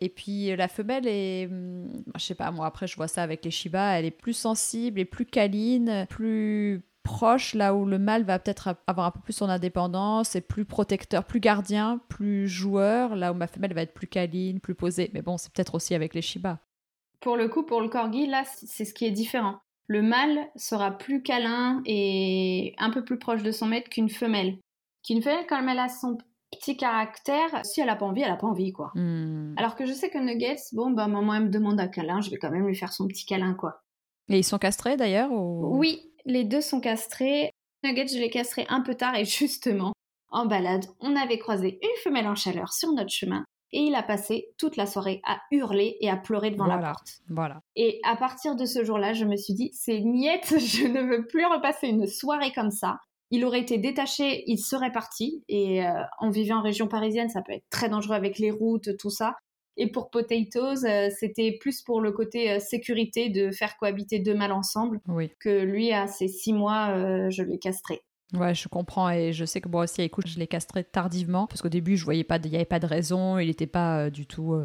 Et puis la femelle est, hum, je sais pas, moi après je vois ça avec les Shiba, elle est plus sensible et plus câline, plus proche, là où le mâle va peut-être avoir un peu plus son indépendance, et plus protecteur, plus gardien, plus joueur, là où ma femelle va être plus câline, plus posée. Mais bon, c'est peut-être aussi avec les Shiba. Pour le coup, pour le corgi, là, c'est ce qui est différent. Le mâle sera plus câlin et un peu plus proche de son maître qu'une femelle. Qu'une femelle, quand elle a son petit caractère, si elle a pas envie, elle a pas envie, quoi. Hmm. Alors que je sais que Nuggets, bon, bah, maman, elle me demande un câlin, je vais quand même lui faire son petit câlin, quoi. Et ils sont castrés d'ailleurs Oui, les deux sont castrés. Nugget, je l'ai castré un peu tard et justement, en balade, on avait croisé une femelle en chaleur sur notre chemin et il a passé toute la soirée à hurler et à pleurer devant la porte. Voilà. Et à partir de ce jour-là, je me suis dit, c'est niette, je ne veux plus repasser une soirée comme ça. Il aurait été détaché, il serait parti. Et euh, en vivant en région parisienne, ça peut être très dangereux avec les routes, tout ça. Et pour Potatoes, euh, c'était plus pour le côté euh, sécurité de faire cohabiter deux mâles ensemble. Oui. Que lui, à ses six mois, euh, je l'ai castré. Ouais, je comprends et je sais que moi aussi, écoute, je l'ai castré tardivement parce qu'au début, je voyais pas, il n'y avait pas de raison, il n'était pas du tout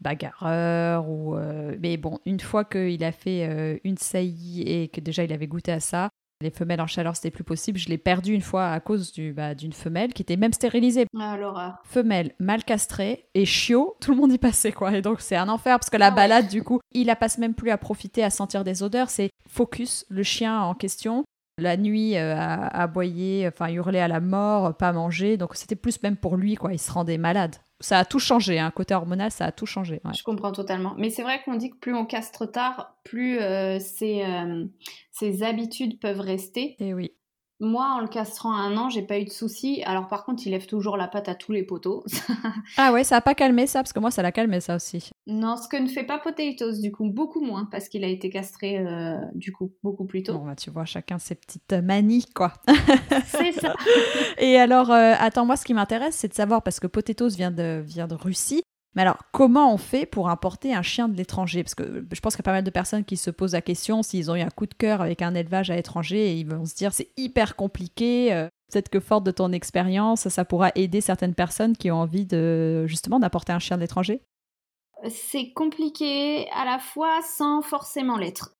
bagarreur ou. mais bon, une fois qu'il a fait une saillie et que déjà il avait goûté à ça, les femelles en chaleur, c'était plus possible. Je l'ai perdu une fois à cause du, bah, d'une femelle qui était même stérilisée. Ah, l'horreur. Femelle mal castrée et chiot, tout le monde y passait quoi. Et donc c'est un enfer parce que la ah balade, du coup, il a passe même plus à profiter, à sentir des odeurs. C'est focus, le chien en question. La nuit, euh, à, aboyer, enfin hurler à la mort, pas manger. Donc c'était plus même pour lui, quoi. Il se rendait malade ça a tout changé, hein. côté hormonal, ça a tout changé. Je comprends totalement. Mais c'est vrai qu'on dit que plus on castre tard, plus euh, ses, euh, habitudes peuvent rester. Et eh oui. Moi, en le castrant un an, j'ai pas eu de soucis. Alors, par contre, il lève toujours la patte à tous les poteaux. ah ouais, ça a pas calmé ça, parce que moi, ça l'a calmé ça aussi. Non, ce que ne fait pas Potatoes, du coup, beaucoup moins, parce qu'il a été castré, euh, du coup, beaucoup plus tôt. Bon, bah, tu vois, chacun ses petites manies, quoi. c'est ça. Et alors, euh, attends, moi, ce qui m'intéresse, c'est de savoir, parce que Potatoes vient de, vient de Russie, mais alors, comment on fait pour importer un chien de l'étranger? Parce que je pense qu'il y a pas mal de personnes qui se posent la question s'ils ont eu un coup de cœur avec un élevage à l'étranger et ils vont se dire c'est hyper compliqué. Euh, peut-être que forte de ton expérience, ça pourra aider certaines personnes qui ont envie de justement d'apporter un chien de l'étranger? C'est compliqué à la fois sans forcément l'être.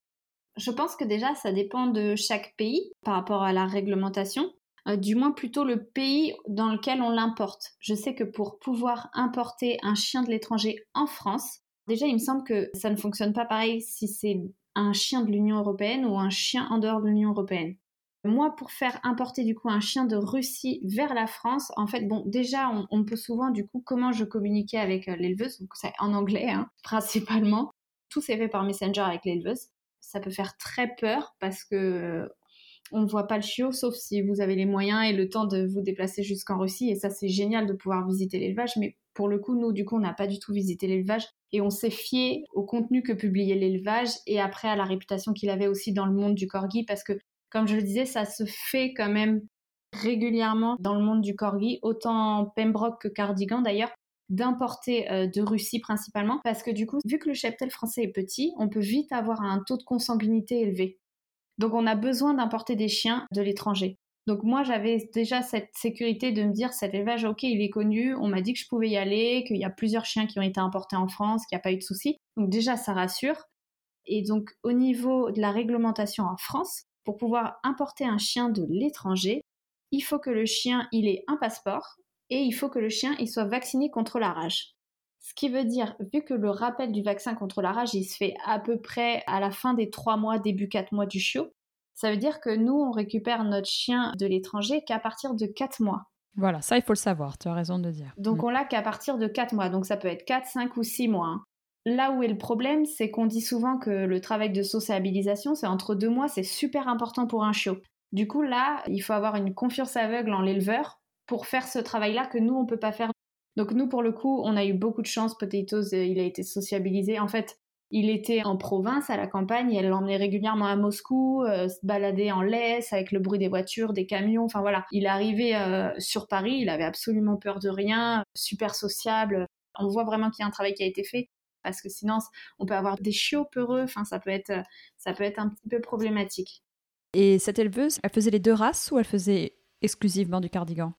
Je pense que déjà ça dépend de chaque pays par rapport à la réglementation. Euh, du moins plutôt le pays dans lequel on l'importe. Je sais que pour pouvoir importer un chien de l'étranger en France, déjà il me semble que ça ne fonctionne pas pareil si c'est un chien de l'Union européenne ou un chien en dehors de l'Union européenne. Moi, pour faire importer du coup un chien de Russie vers la France, en fait, bon, déjà, on, me pose souvent du coup comment je communiquais avec euh, l'éleveuse, donc c'est en anglais hein, principalement. Tout s'est fait par Messenger avec l'éleveuse. Ça peut faire très peur parce que on ne voit pas le chiot, sauf si vous avez les moyens et le temps de vous déplacer jusqu'en Russie. Et ça, c'est génial de pouvoir visiter l'élevage. Mais pour le coup, nous, du coup, on n'a pas du tout visité l'élevage. Et on s'est fié au contenu que publiait l'élevage et après à la réputation qu'il avait aussi dans le monde du corgi. Parce que, comme je le disais, ça se fait quand même régulièrement dans le monde du corgi, autant Pembroke que Cardigan d'ailleurs d'importer euh, de Russie principalement parce que du coup vu que le cheptel français est petit on peut vite avoir un taux de consanguinité élevé donc on a besoin d'importer des chiens de l'étranger. Donc moi j'avais déjà cette sécurité de me dire cet élevage, ok, il est connu, on m'a dit que je pouvais y aller, qu'il y a plusieurs chiens qui ont été importés en France, qu'il n'y a pas eu de soucis. Donc déjà ça rassure. Et donc au niveau de la réglementation en France, pour pouvoir importer un chien de l'étranger, il faut que le chien il ait un passeport et il faut que le chien il soit vacciné contre la rage. Ce qui veut dire, vu que le rappel du vaccin contre la rage, il se fait à peu près à la fin des 3 mois, début 4 mois du chiot, ça veut dire que nous, on récupère notre chien de l'étranger qu'à partir de 4 mois. Voilà, ça, il faut le savoir, tu as raison de dire. Donc, on l'a qu'à partir de 4 mois. Donc, ça peut être 4, 5 ou 6 mois. Hein. Là où est le problème, c'est qu'on dit souvent que le travail de sociabilisation, c'est entre 2 mois, c'est super important pour un chiot. Du coup, là, il faut avoir une confiance aveugle en l'éleveur pour faire ce travail-là que nous, on ne peut pas faire. Donc nous, pour le coup, on a eu beaucoup de chance. Potatoes, euh, il a été sociabilisé. En fait, il était en province, à la campagne, elle l'emmenait régulièrement à Moscou, euh, se balader en laisse avec le bruit des voitures, des camions, enfin voilà. Il arrivait euh, sur Paris, il avait absolument peur de rien, super sociable. On voit vraiment qu'il y a un travail qui a été fait, parce que sinon, on peut avoir des chiots peureux, enfin ça peut être, ça peut être un petit peu problématique. Et cette éleveuse, elle faisait les deux races ou elle faisait exclusivement du cardigan?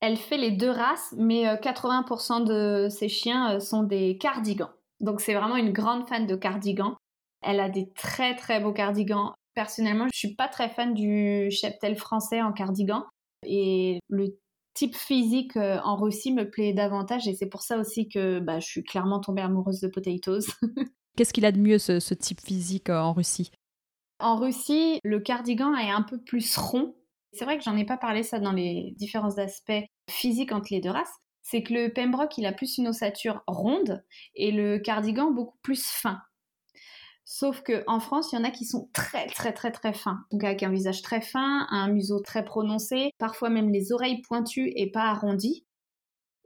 Elle fait les deux races, mais 80% euh, de ses chiens sont des cardigans. Donc c'est vraiment une grande fan de cardigans. Elle a des très très beaux cardigans. Personnellement, je suis pas très fan du cheptel français en cardigan et le type physique euh, en Russie me plaît davantage et c'est pour ça aussi que bah, je suis clairement tombée amoureuse de Potatoes. Qu'est-ce qu'il a de mieux ce, type physique euh, en Russie? En Russie, le cardigan est un peu plus rond. C'est vrai que j'en ai pas parlé ça dans les différents aspects physiques entre les deux races, c'est que le Pembroke, il a plus une ossature ronde et le cardigan beaucoup plus fin. Sauf qu'en France, il y en a qui sont très très très très fins. Donc avec un visage très fin, un museau très prononcé, parfois même les oreilles pointues et pas arrondies.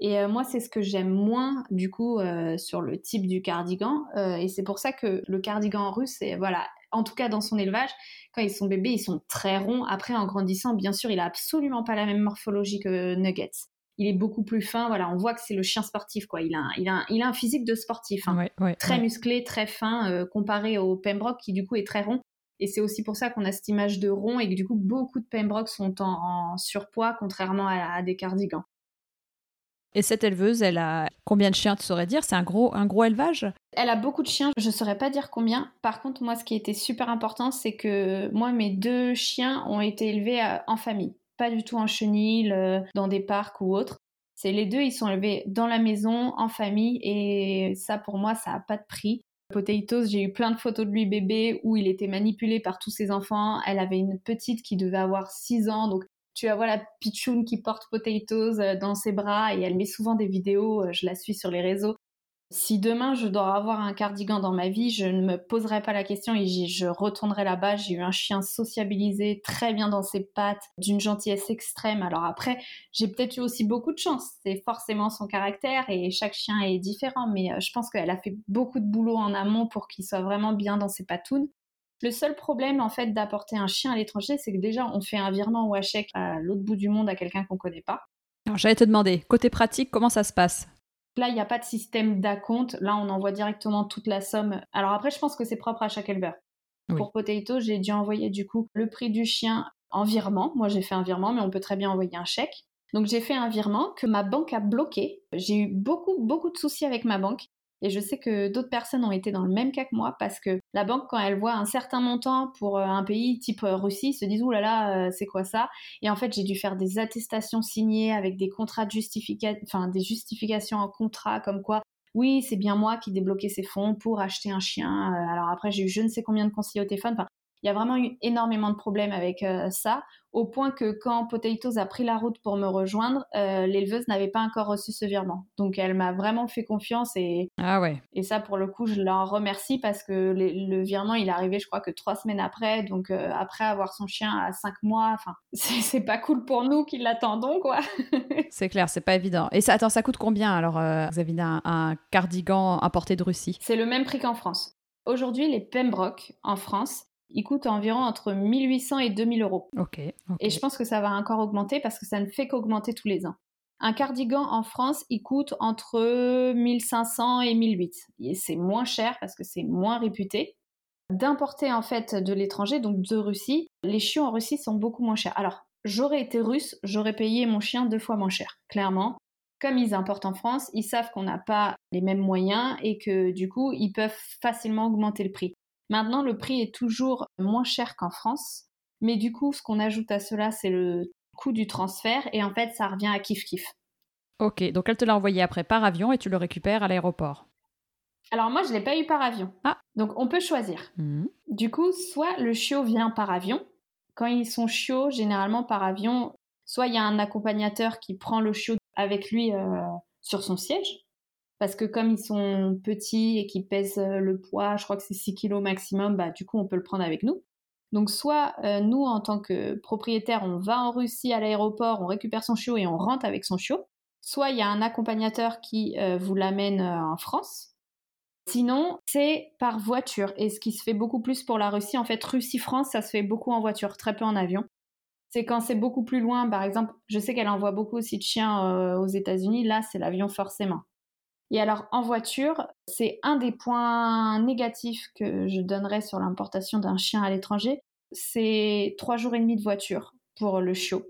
Et euh, moi, c'est ce que j'aime moins du coup euh, sur le type du cardigan. Euh, et c'est pour ça que le cardigan russe, voilà, en tout cas dans son élevage, quand ils sont bébés, ils sont très ronds. Après, en grandissant, bien sûr, il a absolument pas la même morphologie que Nuggets il est beaucoup plus fin. Voilà, on voit que c'est le chien sportif, quoi. Il a, il a, il a un physique de sportif, hein. très musclé, très fin, euh, comparé au Pembroke qui du coup est très rond. Et c'est aussi pour ça qu'on a cette image de rond et que du coup beaucoup de Pembroke sont en, surpoids, contrairement à, des cardigans. Et cette éleveuse, elle a combien de chiens, tu saurais dire? C'est un gros, un gros élevage? Elle a beaucoup de chiens, je ne saurais pas dire combien. Par contre, moi, ce qui était super important, c'est que moi, mes deux chiens ont été élevés euh, en famille pas du tout en chenille, euh, dans des parcs ou autres. C'est les deux, ils sont élevés dans la maison, en famille, et ça pour moi, ça n'a pas de prix. Potatoes, j'ai eu plein de photos de lui bébé où il était manipulé par tous ses enfants. Elle avait une petite qui devait avoir 6 ans, donc tu vas voir la pitchoun qui porte Potatoes euh, dans ses bras et elle met souvent des vidéos, euh, je la suis sur les réseaux. Si demain je dois avoir un cardigan dans ma vie, je ne me poserai pas la question et je retournerai là-bas. J'ai eu un chien sociabilisé, très bien dans ses pattes, d'une gentillesse extrême. Alors après, j'ai peut-être eu aussi beaucoup de chance. C'est forcément son caractère et chaque chien est différent, mais euh, je pense qu'elle a fait beaucoup de boulot en amont pour qu'il soit vraiment bien dans ses patounes. Le seul problème en fait d'apporter un chien à l'étranger, c'est que déjà on fait un virement ou un chèque à l'autre bout du monde à quelqu'un qu'on connaît pas. Alors j'allais te demander, côté pratique, comment ça se passe? Là, il n'y a pas de système d'acompte. Là, on envoie directement toute la somme. Alors après, je pense que c'est propre à chaque éleveur. Pour Potato, j'ai dû envoyer du coup le prix du chien en virement. Moi, j'ai fait un virement, mais on peut très bien envoyer un chèque. Donc j'ai fait un virement que ma banque a bloqué. J'ai eu beaucoup, beaucoup de soucis avec ma banque. Et je sais que d'autres personnes ont été dans le même cas que moi parce que la banque, quand elle voit un certain montant pour euh, un pays type euh, Russie, se disent Ouh là là, euh, c'est quoi ça? Et en fait, j'ai dû faire des attestations signées avec des contrats de justification, enfin des justifications en contrat comme quoi oui, c'est bien moi qui débloquais ces fonds pour acheter un chien. Alors après, j'ai eu je ne sais combien de conseillers au téléphone. Il y a vraiment eu énormément de problèmes avec euh, ça, au point que quand Potatoes a pris la route pour me rejoindre, euh, l'éleveuse n'avait pas encore reçu ce virement. Donc elle m'a vraiment fait confiance et ah ouais. Et ça pour le coup je l'en remercie parce que le, virement il est arrivé je crois que trois semaines après, donc euh, après avoir son chien à cinq mois, enfin c'est pas cool pour nous qui l'attendons quoi. c'est clair, c'est pas évident. Et ça attends ça coûte combien alors vous avez un, un cardigan importé de Russie? C'est le même prix qu'en France. Aujourd'hui, les Pembroke en France, il coûte environ entre 1800 et 2000 euros. Ok. Et je pense que ça va encore augmenter parce que ça ne fait qu'augmenter tous les ans. Un cardigan en France, il coûte entre 1500 et 1008. Et c'est moins cher parce que c'est moins réputé. D'importer en fait de l'étranger, donc de Russie, les chiots en Russie sont beaucoup moins chers. Alors, j'aurais été russe, j'aurais payé mon chien deux fois moins cher, clairement. Comme ils importent en France, ils savent qu'on n'a pas les mêmes moyens et que du coup, ils peuvent facilement augmenter le prix. Maintenant, le prix est toujours moins cher qu'en France, Mais du coup, ce qu'on ajoute à cela, c'est le coût du transfert. Et en fait, ça revient à kiff-kiff. Ok, donc elle te l'a envoyé après par avion et tu le récupères à l'aéroport. Alors moi, je ne l'ai pas eu par avion. Ah. Donc on peut choisir. Mhm. Du coup, soit le chiot vient par avion. Quand ils sont chiots, généralement par avion, soit il y a un accompagnateur qui prend le chiot avec lui euh, sur son siège. Parce que comme ils sont petits et qu'ils pèsent euh, le poids, je crois que c'est 6 kilos maximum, bah, du coup, on peut le prendre avec nous. Donc soit euh, nous, en tant que propriétaire, on va en Russie à l'aéroport, on récupère son chiot et on rentre avec son chiot. Soit il y a un accompagnateur qui vous l'amène en France. Sinon, c'est par voiture. Et ce qui se fait beaucoup plus pour la Russie, en fait, Russie-France, ça se fait beaucoup en voiture, très peu en avion. C'est quand c'est beaucoup plus loin, par exemple, je sais qu'elle envoie beaucoup aussi de chiens euh, aux États-Unis, là, c'est l'avion forcément. Et alors, en voiture, c'est un des points négatifs que je donnerais sur l'importation d'un chien à l'étranger. C'est trois jours et demi de voiture pour le chiot.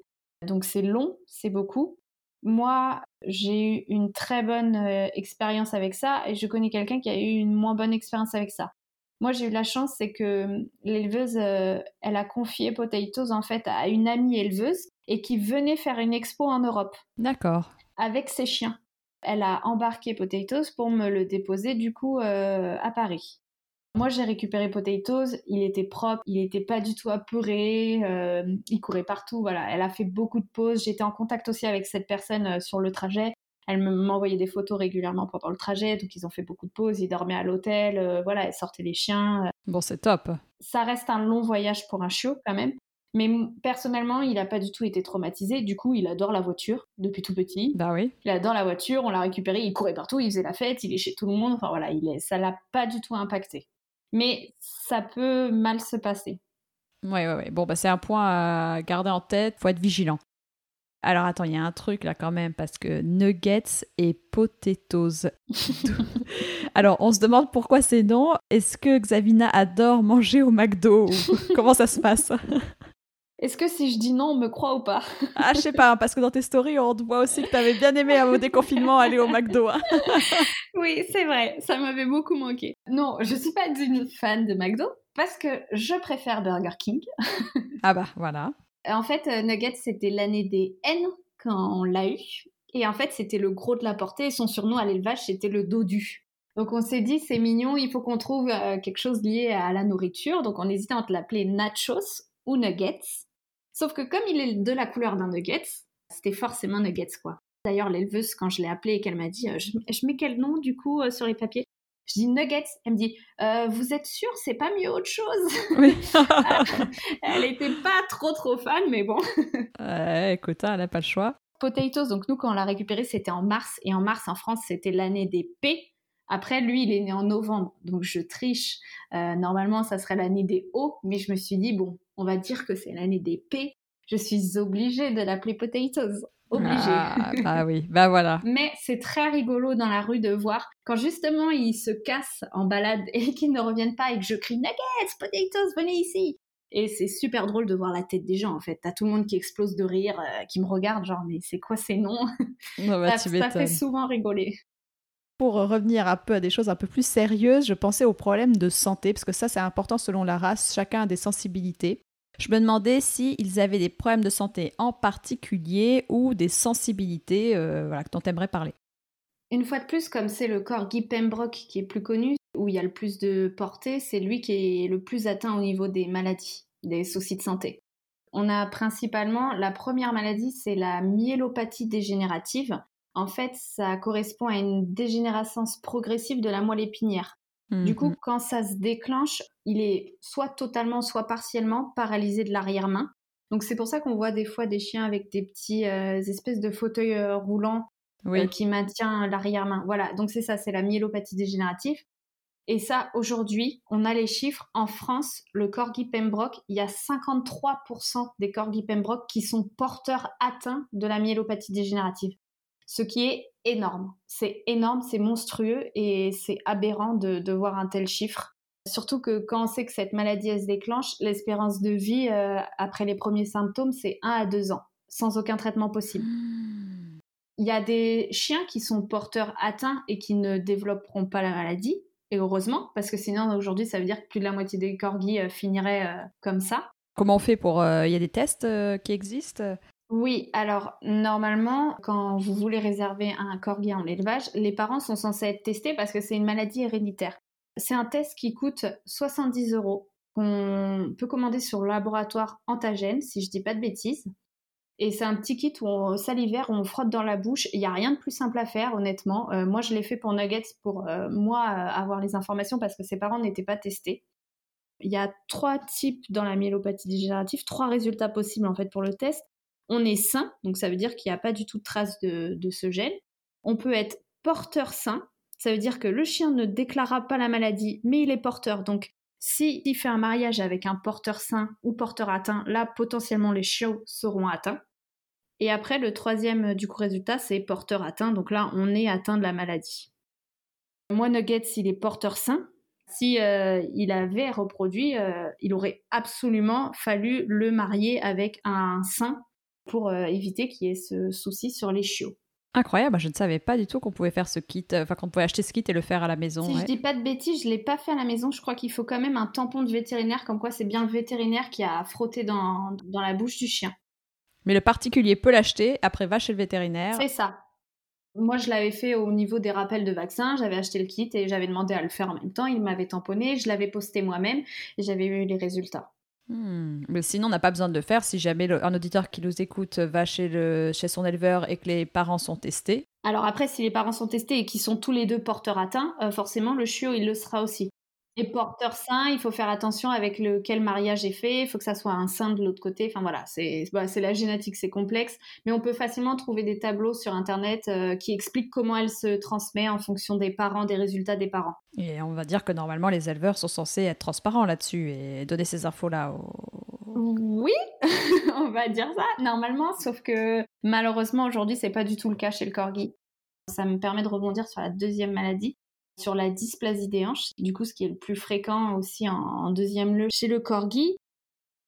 Donc, c'est long, c'est beaucoup. Moi, j'ai eu une très bonne euh, expérience avec ça et je connais quelqu'un qui a eu une moins bonne expérience avec ça. Moi, j'ai eu la chance, c'est que hum, l'éleveuse, euh, elle a confié Potatoes en fait à une amie éleveuse et qui venait faire une expo en Europe. D'accord. Avec ses chiens. Elle a embarqué Potatoes pour me le déposer du coup euh, à Paris. Moi, j'ai récupéré Potatoes, il était propre, il n'était pas du tout apeuré, euh, il courait partout, voilà. Elle a fait beaucoup de pauses. J'étais en contact aussi avec cette personne euh, sur le trajet. Elle m'envoyait des photos régulièrement pendant le trajet, donc ils ont fait beaucoup de pauses, ils dormaient à l'hôtel, euh, voilà, elle sortait les chiens. Bon, c'est top. Ça reste un long voyage pour un chiot quand même. Mais personnellement, il n'a pas du tout été traumatisé. Du coup, il adore la voiture depuis tout petit. Bah oui. Il adore la voiture, on l'a récupéré, il courait partout, il faisait la fête, il est chez tout le monde. Enfin voilà, il est, ça l'a pas du tout impacté mais ça peut mal se passer. Ouais, ouais, ouais. Bon, bah, c'est un point à garder en tête. Faut être vigilant. Alors attends, il y a un truc là quand même parce que nuggets et potatoes. Alors on se demande pourquoi c'est non. Est-ce que Xavina adore manger au McDo Comment ça se passe? Est-ce que si je dis non, on me croit ou pas? Ah, je sais pas, hein, parce que dans tes stories, on te voit aussi que tu avais bien aimé à vos déconfinement aller au McDo. Hein. oui, c'est vrai, ça m'avait beaucoup manqué. Non, je suis pas une fan de McDo parce que je préfère Burger King. ah bah voilà. En fait, euh, Nuggets, c'était l'année des N quand on l'a eu. Et en fait, c'était le gros de la portée. Et son surnom à l'élevage, c'était le dodu. Donc on s'est dit, c'est mignon, il faut qu'on trouve euh, quelque chose lié à la nourriture. Donc on hésitait entre l'appeler Nachos ou Nuggets. Sauf que comme il est de la couleur d'un nuggets, c'était forcément nuggets quoi. D'ailleurs, l'éleveuse, quand je l'ai appelée et qu'elle m'a dit, euh, je, mets quel nom du coup euh, sur les papiers? Je dis nuggets. Elle me dit, euh, vous êtes sûr, c'est pas mieux autre chose? Oui. Elle était pas trop trop fan, mais bon. ouais, écoute, hein, elle n'a pas le choix. Potatoes, donc nous quand on l'a récupéré, c'était en mars et en mars en France, c'était l'année des P. Après, lui, il est né en novembre, donc je triche. normalement, ça serait l'année des O, mais je me suis dit, bon, on va dire que c'est l'année des P. Je suis obligée de l'appeler Potatoes. Obligée. Ah, bah oui, bah voilà. Mais c'est très rigolo dans la rue de voir quand justement ils se cassent en balade et qu'ils ne reviennent pas et que je crie Nuggets, Potatoes, venez ici. Et c'est super drôle de voir la tête des gens en fait. T'as tout le monde qui explose de rire, euh, qui me regarde genre mais c'est quoi ces noms? Bah, ça, ça fait souvent rigoler. Pour revenir un peu à des choses un peu plus sérieuses, je pensais aux problèmes de santé, parce que ça c'est important selon la race, chacun a des sensibilités. Je me demandais s'ils avaient des problèmes de santé en particulier ou des sensibilités euh, dont tu aimerais parler. Une fois de plus, comme c'est le corgi Pembroke qui est plus connu, où il y a le plus de portée, c'est lui qui est le plus atteint au niveau des maladies, des soucis de santé. On a principalement la première maladie, c'est la myélopathie dégénérative. En fait, ça correspond à une dégénérescence progressive de la moelle épinière. Du coup, mhm. quand ça se déclenche, il est soit totalement, soit partiellement paralysé de l'arrière-main. Donc c'est pour ça qu'on voit des fois des chiens avec des petits euh, espèces de fauteuils euh, roulants euh, qui maintient l'arrière-main. Voilà, donc c'est ça, c'est la myélopathie dégénérative. Et ça, aujourd'hui, on a les chiffres. En France, le corgi Pembroke, il y a 53% des corgi Pembroke qui sont porteurs atteints de la myélopathie dégénérative ce qui est énorme. C'est énorme, c'est monstrueux et c'est aberrant de, voir un tel chiffre. Surtout que quand on sait que cette maladie se déclenche, l'espérance de vie euh, après les premiers symptômes, c'est 1 à 2 ans, sans aucun traitement possible. Il y a des chiens qui sont porteurs atteints et qui ne développeront pas la maladie, et heureusement, parce que sinon aujourd'hui ça veut dire que plus de la moitié des corgis euh, finiraient euh, comme ça. Comment on fait pour... Il y a des tests qui existent? Oui, alors normalement, quand vous voulez réserver un corgi en élevage, les parents sont censés être testés parce que c'est une maladie héréditaire. C'est un test qui coûte 70 euros, qu'on peut commander sur le laboratoire Antagène, si je dis pas de bêtises. Et c'est un petit kit où on salivaire, où on frotte dans la bouche. Il n'y a rien de plus simple à faire, honnêtement. Euh, moi, je l'ai fait pour Nuggets, pour euh, moi euh, avoir les informations parce que ses parents n'étaient pas testés. Il y a trois types dans la myélopathie dégénérative, trois résultats possibles en fait pour le test on est sain, donc ça veut dire qu'il n'y a pas du tout de trace de, ce gène. On peut être porteur sain, ça veut dire que le chien ne déclarera pas la maladie, mais il est porteur. Donc, s'il fait un mariage avec un porteur sain ou porteur atteint, là, potentiellement, les chiots seront atteints. Et après, le troisième du coup résultat, c'est porteur atteint. Donc là, on est atteint de la maladie. Moi, Nuggets, il est porteur sain. Si euh, il avait reproduit, euh, il aurait absolument fallu le marier avec un sain pour euh, éviter qu'il y ait ce souci sur les chiots. Incroyable, je ne savais pas du tout qu'on pouvait faire ce kit, euh, enfin qu'on pouvait acheter ce kit et le faire à la maison. Si je dis pas de bêtises, je l'ai pas fait à la maison. Je crois qu'il faut quand même un tampon de vétérinaire, comme quoi c'est bien le vétérinaire qui a frotté dans, dans la bouche du chien. Mais le particulier peut l'acheter, après va chez le vétérinaire. C'est ça. Moi, je l'avais fait au niveau des rappels de vaccins. J'avais acheté le kit et j'avais demandé à le faire en même temps. Il m'avait tamponné, je l'avais posté moi-même et j'avais eu les résultats. Hmm. Mais sinon, on n'a pas besoin de le faire si jamais un auditeur qui nous écoute va chez, le, chez son éleveur et que les parents sont testés. Alors après, si les parents sont testés et qu'ils sont tous les deux porteurs atteints, euh, forcément, le chiot, il le sera aussi. Les porteurs sains, il faut faire attention avec lequel mariage est fait, il faut que ça soit un sain de l'autre côté. Enfin voilà, c'est bah, la génétique, c'est complexe, mais on peut facilement trouver des tableaux sur Internet euh, qui expliquent comment elle se transmet en fonction des parents, des résultats des parents. Et on va dire que normalement, les éleveurs sont censés être transparents là-dessus et donner ces infos-là Oui, on va dire ça, normalement, sauf que malheureusement, aujourd'hui, c'est pas du tout le cas chez le corgi. Ça me permet de rebondir sur la deuxième maladie sur la dysplasie des hanches, du coup ce qui est le plus fréquent aussi en, deuxième lieu chez le corgi.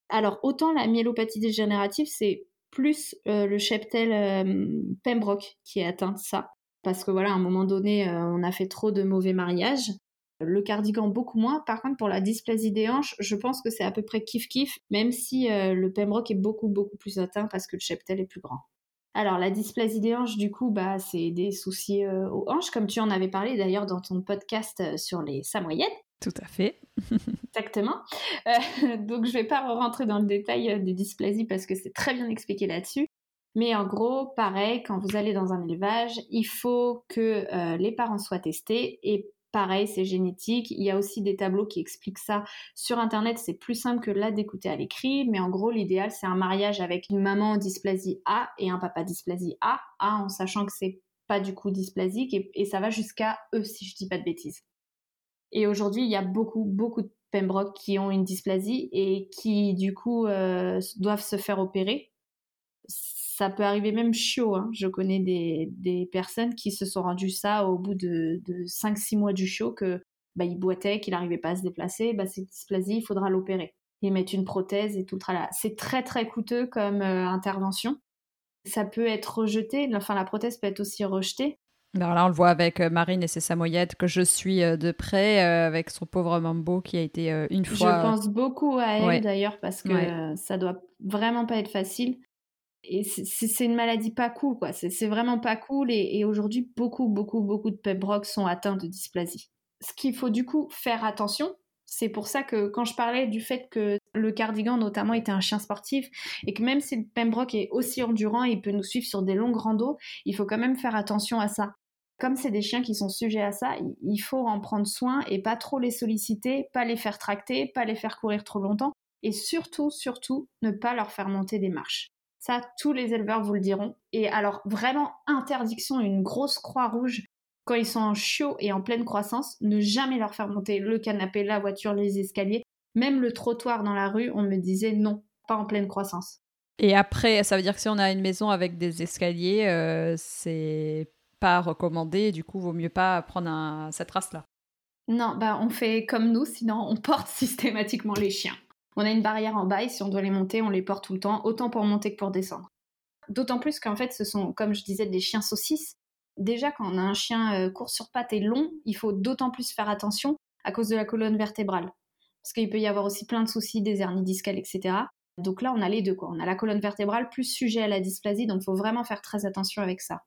Alors autant la myélopathie dégénérative, c'est plus euh, le cheptel euh, Pembroke qui est atteint ça. Parce que voilà, à un moment donné, euh, on a fait trop de mauvais mariages. Le cardigan, beaucoup moins. Par contre, pour la dysplasie des hanches, je pense que c'est à peu près kiff-kiff, même si le Pembroke est beaucoup, beaucoup plus atteint parce que le cheptel est plus grand. Alors, la dysplasie des hanches, du coup, bah, c'est des soucis euh, aux hanches, comme tu en avais parlé d'ailleurs dans ton podcast euh, sur les samoyèdes. Tout à fait. Exactement. Euh, donc, je ne vais pas rentrer dans le détail des dysplasies parce que c'est très bien expliqué là-dessus. Mais en gros, pareil, quand vous allez dans un élevage, il faut que les parents soient testés et Pareil, c'est génétique. Il y a aussi des tableaux qui expliquent ça sur Internet. C'est plus simple que là d'écouter à l'écrit. Mais en gros, l'idéal, c'est un mariage avec une maman dysplasie A et un papa dysplasie A. A en sachant que c'est pas du coup dysplasique et, ça va jusqu'à E si je dis pas de bêtises. Et aujourd'hui, il y a beaucoup, beaucoup de Pembroke qui ont une dysplasie et qui du coup euh, doivent se faire opérer ça peut arriver même chiot. Hein. Je connais des, personnes qui se sont rendues ça au bout de, 5-6 mois du chiot, que bah, il boitait, qu'il n'arrivait pas à se déplacer. Bah, c'est dysplasie, il faudra l'opérer. Ils mettent une prothèse et tout. C'est très très coûteux comme euh, intervention. Ça peut être rejeté, enfin la prothèse peut être aussi rejetée. Alors là, on le voit avec euh, Marine et ses samoyettes que je suis euh, de près, avec son pauvre Mambo qui a été une fois. Je pense beaucoup à elle d'ailleurs parce que ça doit vraiment pas être facile et c'est une maladie pas cool, quoi. C'est vraiment pas cool. Et, aujourd'hui, beaucoup, beaucoup, beaucoup de Pembroke sont atteints de dysplasie. Ce qu'il faut du coup faire attention, c'est pour ça que quand je parlais du fait que le cardigan notamment était un chien sportif et que même si le Pembroke est aussi endurant, il peut nous suivre sur des longues randos, il faut quand même faire attention à ça. Comme c'est des chiens qui sont sujets à ça, il faut en prendre soin et pas trop les solliciter, pas les faire tracter, pas les faire courir trop longtemps et surtout, surtout, ne pas leur faire monter des marches. Ça, tous les éleveurs vous le diront. Et alors, vraiment, interdiction, une grosse croix rouge quand ils sont en chiot et en pleine croissance, ne jamais leur faire monter le canapé, la voiture, les escaliers, même le trottoir dans la rue, on me disait non, pas en pleine croissance. Et après, ça veut dire que si on a une maison avec des escaliers, euh, c'est pas recommandé, du coup, vaut mieux pas prendre cette race-là. Non, bah on fait comme nous, sinon on porte systématiquement les chiens. On a une barrière en bas et si on doit les monter, on les porte tout le temps, autant pour monter que pour descendre. D'autant plus qu'en fait, ce sont, comme je disais, des chiens saucisses. Déjà, quand on a un chien euh, court sur pattes et long, il faut d'autant plus faire attention à cause de la colonne vertébrale. Parce qu'il peut y avoir aussi plein de soucis, des hernies discales, etc. Donc là, on a les deux, quoi. On a la colonne vertébrale plus sujet à la dysplasie, donc il faut vraiment faire très attention avec ça.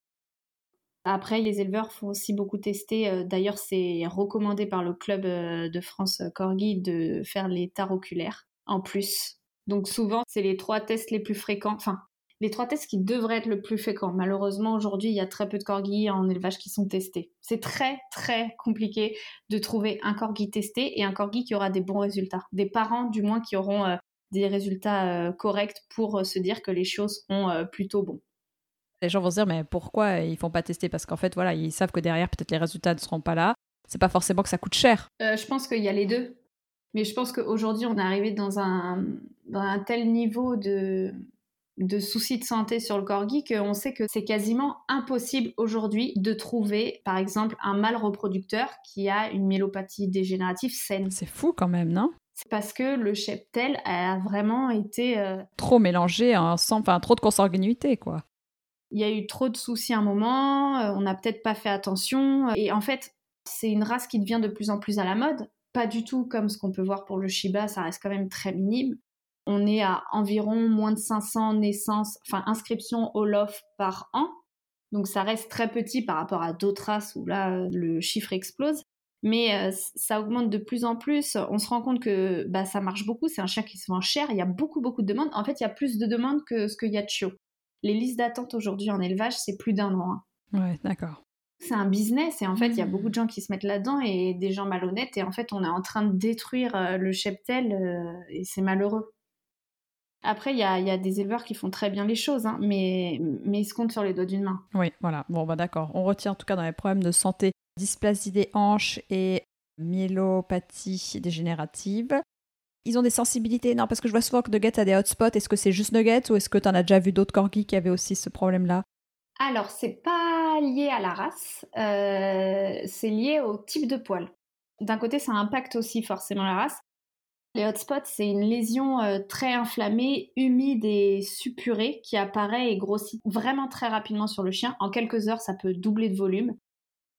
Après, les éleveurs font aussi beaucoup tester. Euh, d'ailleurs, c'est recommandé par le club euh, de France Corgi de faire les tares oculaires en plus. Donc souvent, c'est les trois tests les plus fréquents. Enfin, les trois tests qui devraient être le plus fréquents. Malheureusement, aujourd'hui, il y a très peu de corgis en élevage qui sont testés. C'est très, très compliqué de trouver un corgi testé et un corgi qui aura des bons résultats. Des parents, du moins, qui auront euh, des résultats corrects pour se dire que les choses seront plutôt bons les gens vont se dire mais pourquoi ils font pas tester? Parce qu'en fait, voilà, ils savent que derrière, peut-être les résultats ne seront pas là. C'est pas forcément que ça coûte cher. Euh, je pense qu'il y a les deux. Mais je pense qu'aujourd'hui, on est arrivé dans un, dans un tel niveau de, de soucis de santé sur le corgi qu'on sait que c'est quasiment impossible aujourd'hui de trouver, par exemple, un mâle reproducteur qui a une myélopathie dégénérative saine. C'est fou quand même, non? C'est parce que le cheptel a vraiment été... Euh, trop mélangé, enfin trop de consanguinité, quoi il y a eu trop de soucis à un moment, euh, on n'a peut-être pas fait attention. Et en fait, c'est une race qui devient de plus en plus à la mode. Pas du tout comme ce qu'on peut voir pour le Shiba, ça reste quand même très minime. On est à environ moins de 500 naissances, enfin inscriptions au LOF par an. Donc ça reste très petit par rapport à d'autres races où là le chiffre explose. Mais euh, ça augmente de plus en plus. On se rend compte que bah, ça marche beaucoup. C'est un chien qui se vend cher. Il y a beaucoup, beaucoup de demandes. En fait, il y a plus de demandes que ce qu'il y a de chiots les listes d'attente aujourd'hui en élevage, c'est plus d'un an. Hein. Ouais, d'accord. C'est un business et en fait, il y a mmh. beaucoup de gens qui se mettent là-dedans et des gens malhonnêtes et en fait, on est en train de détruire euh, le cheptel euh, et c'est malheureux. Après, il y a, des éleveurs qui font très bien les choses, hein, mais, mais ils se comptent sur les doigts d'une main. Oui, voilà. Bon, bah d'accord. On retient en tout cas dans les problèmes de santé dysplasie des hanches et myélopathie dégénérative. Ils ont des sensibilités Non, parce que je vois souvent que Nugget a des hotspots. Est-ce que c'est juste Nugget ou est-ce que tu en as déjà vu d'autres corgis qui avaient aussi ce problème-là? Alors, c'est pas lié à la race, euh, c'est lié au type de poil. D'un côté, ça impacte aussi forcément la race. Les hotspots, c'est une lésion euh, très inflammée, humide et suppurée qui apparaît et grossit vraiment très rapidement sur le chien. En quelques heures, ça peut doubler de volume.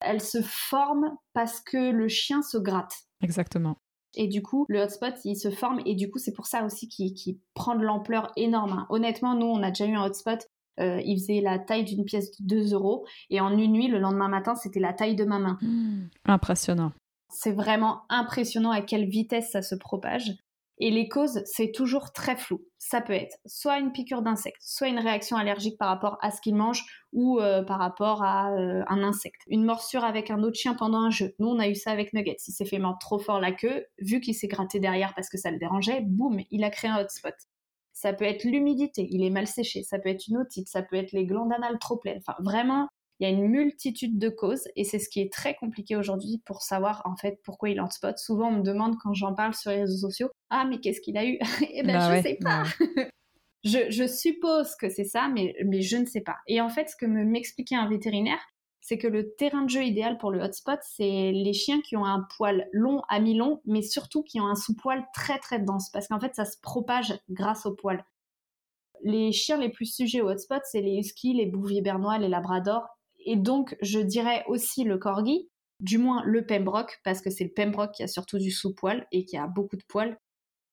Elle se forme parce que le chien se gratte. Exactement. Et du coup, le hotspot, il se forme et du coup, c'est pour ça aussi qu'il prend de l'ampleur énorme. Hein. Honnêtement, nous, on a déjà eu un hotspot. Euh, il faisait la taille d'une pièce de 2 euros et en une nuit, le lendemain matin, c'était la taille de ma main. Mmh. impressionnant. C'est vraiment impressionnant à quelle vitesse ça se propage. Et les causes, c'est toujours très flou. Ça peut être soit une piqûre d'insecte, soit une réaction allergique par rapport à ce qu'il mange ou euh, par rapport à euh, un insecte. Une morsure avec un autre chien pendant un jeu. Nous, on a eu ça avec Nuggets. Il s'est fait mordre trop fort la queue. Vu qu'il s'est gratté derrière parce que ça le dérangeait, boum, il a créé un hotspot. Ça peut être l'humidité, il est mal séché. Ça peut être une otite, ça peut être les glandes anales trop pleines. Enfin, vraiment, il y a une multitude de causes et c'est ce qui est très compliqué aujourd'hui pour savoir en fait pourquoi il hotspot. Souvent, on me demande quand j'en parle sur les réseaux sociaux Ah, mais qu'est-ce qu'il a eu? Eh ben, bah je sais pas bah je, suppose que c'est ça, mais, mais je ne sais pas. Et en fait, ce que m'expliquait un vétérinaire, c'est que le terrain de jeu idéal pour le hotspot, c'est les chiens qui ont un poil long à mi-long, mais surtout qui ont un sous-poil très très dense, parce qu'en fait, ça se propage grâce au poil. Les chiens les plus sujets au hotspot, c'est les huskies, les bouviers bernois, les labradors et donc, je dirais aussi le corgi, du moins le pembroke, parce que c'est le pembroke qui a surtout du sous-poil et qui a beaucoup de poils.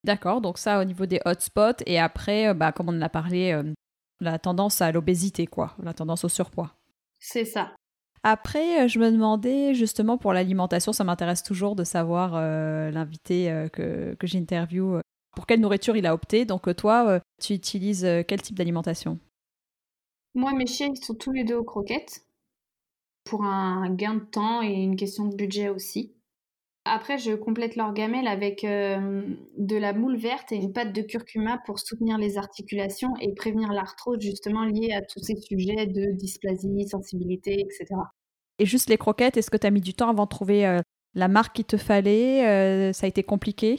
D'accord, donc ça au niveau des hotspots, et après, euh, bah, comme on en a parlé, euh, la tendance à l'obésité, quoi, la tendance au surpoids. C'est ça. Après, euh, je me demandais justement pour l'alimentation, ça m'intéresse toujours de savoir l'invité que, que j'interviewe, pour quelle nourriture il a opté. Donc toi, tu utilises quel type d'alimentation? Moi, mes chiens, ils sont tous les deux aux croquettes pour un gain de temps et une question de budget aussi. Après, je complète leur gamelle avec euh, de la moule verte et une pâte de curcuma pour soutenir les articulations et prévenir l'arthrose justement liée à tous ces sujets de dysplasie, sensibilité, etc. Et juste les croquettes, est-ce que tu as mis du temps avant de trouver euh, la marque qu'il te fallait euh, Ça a été compliqué?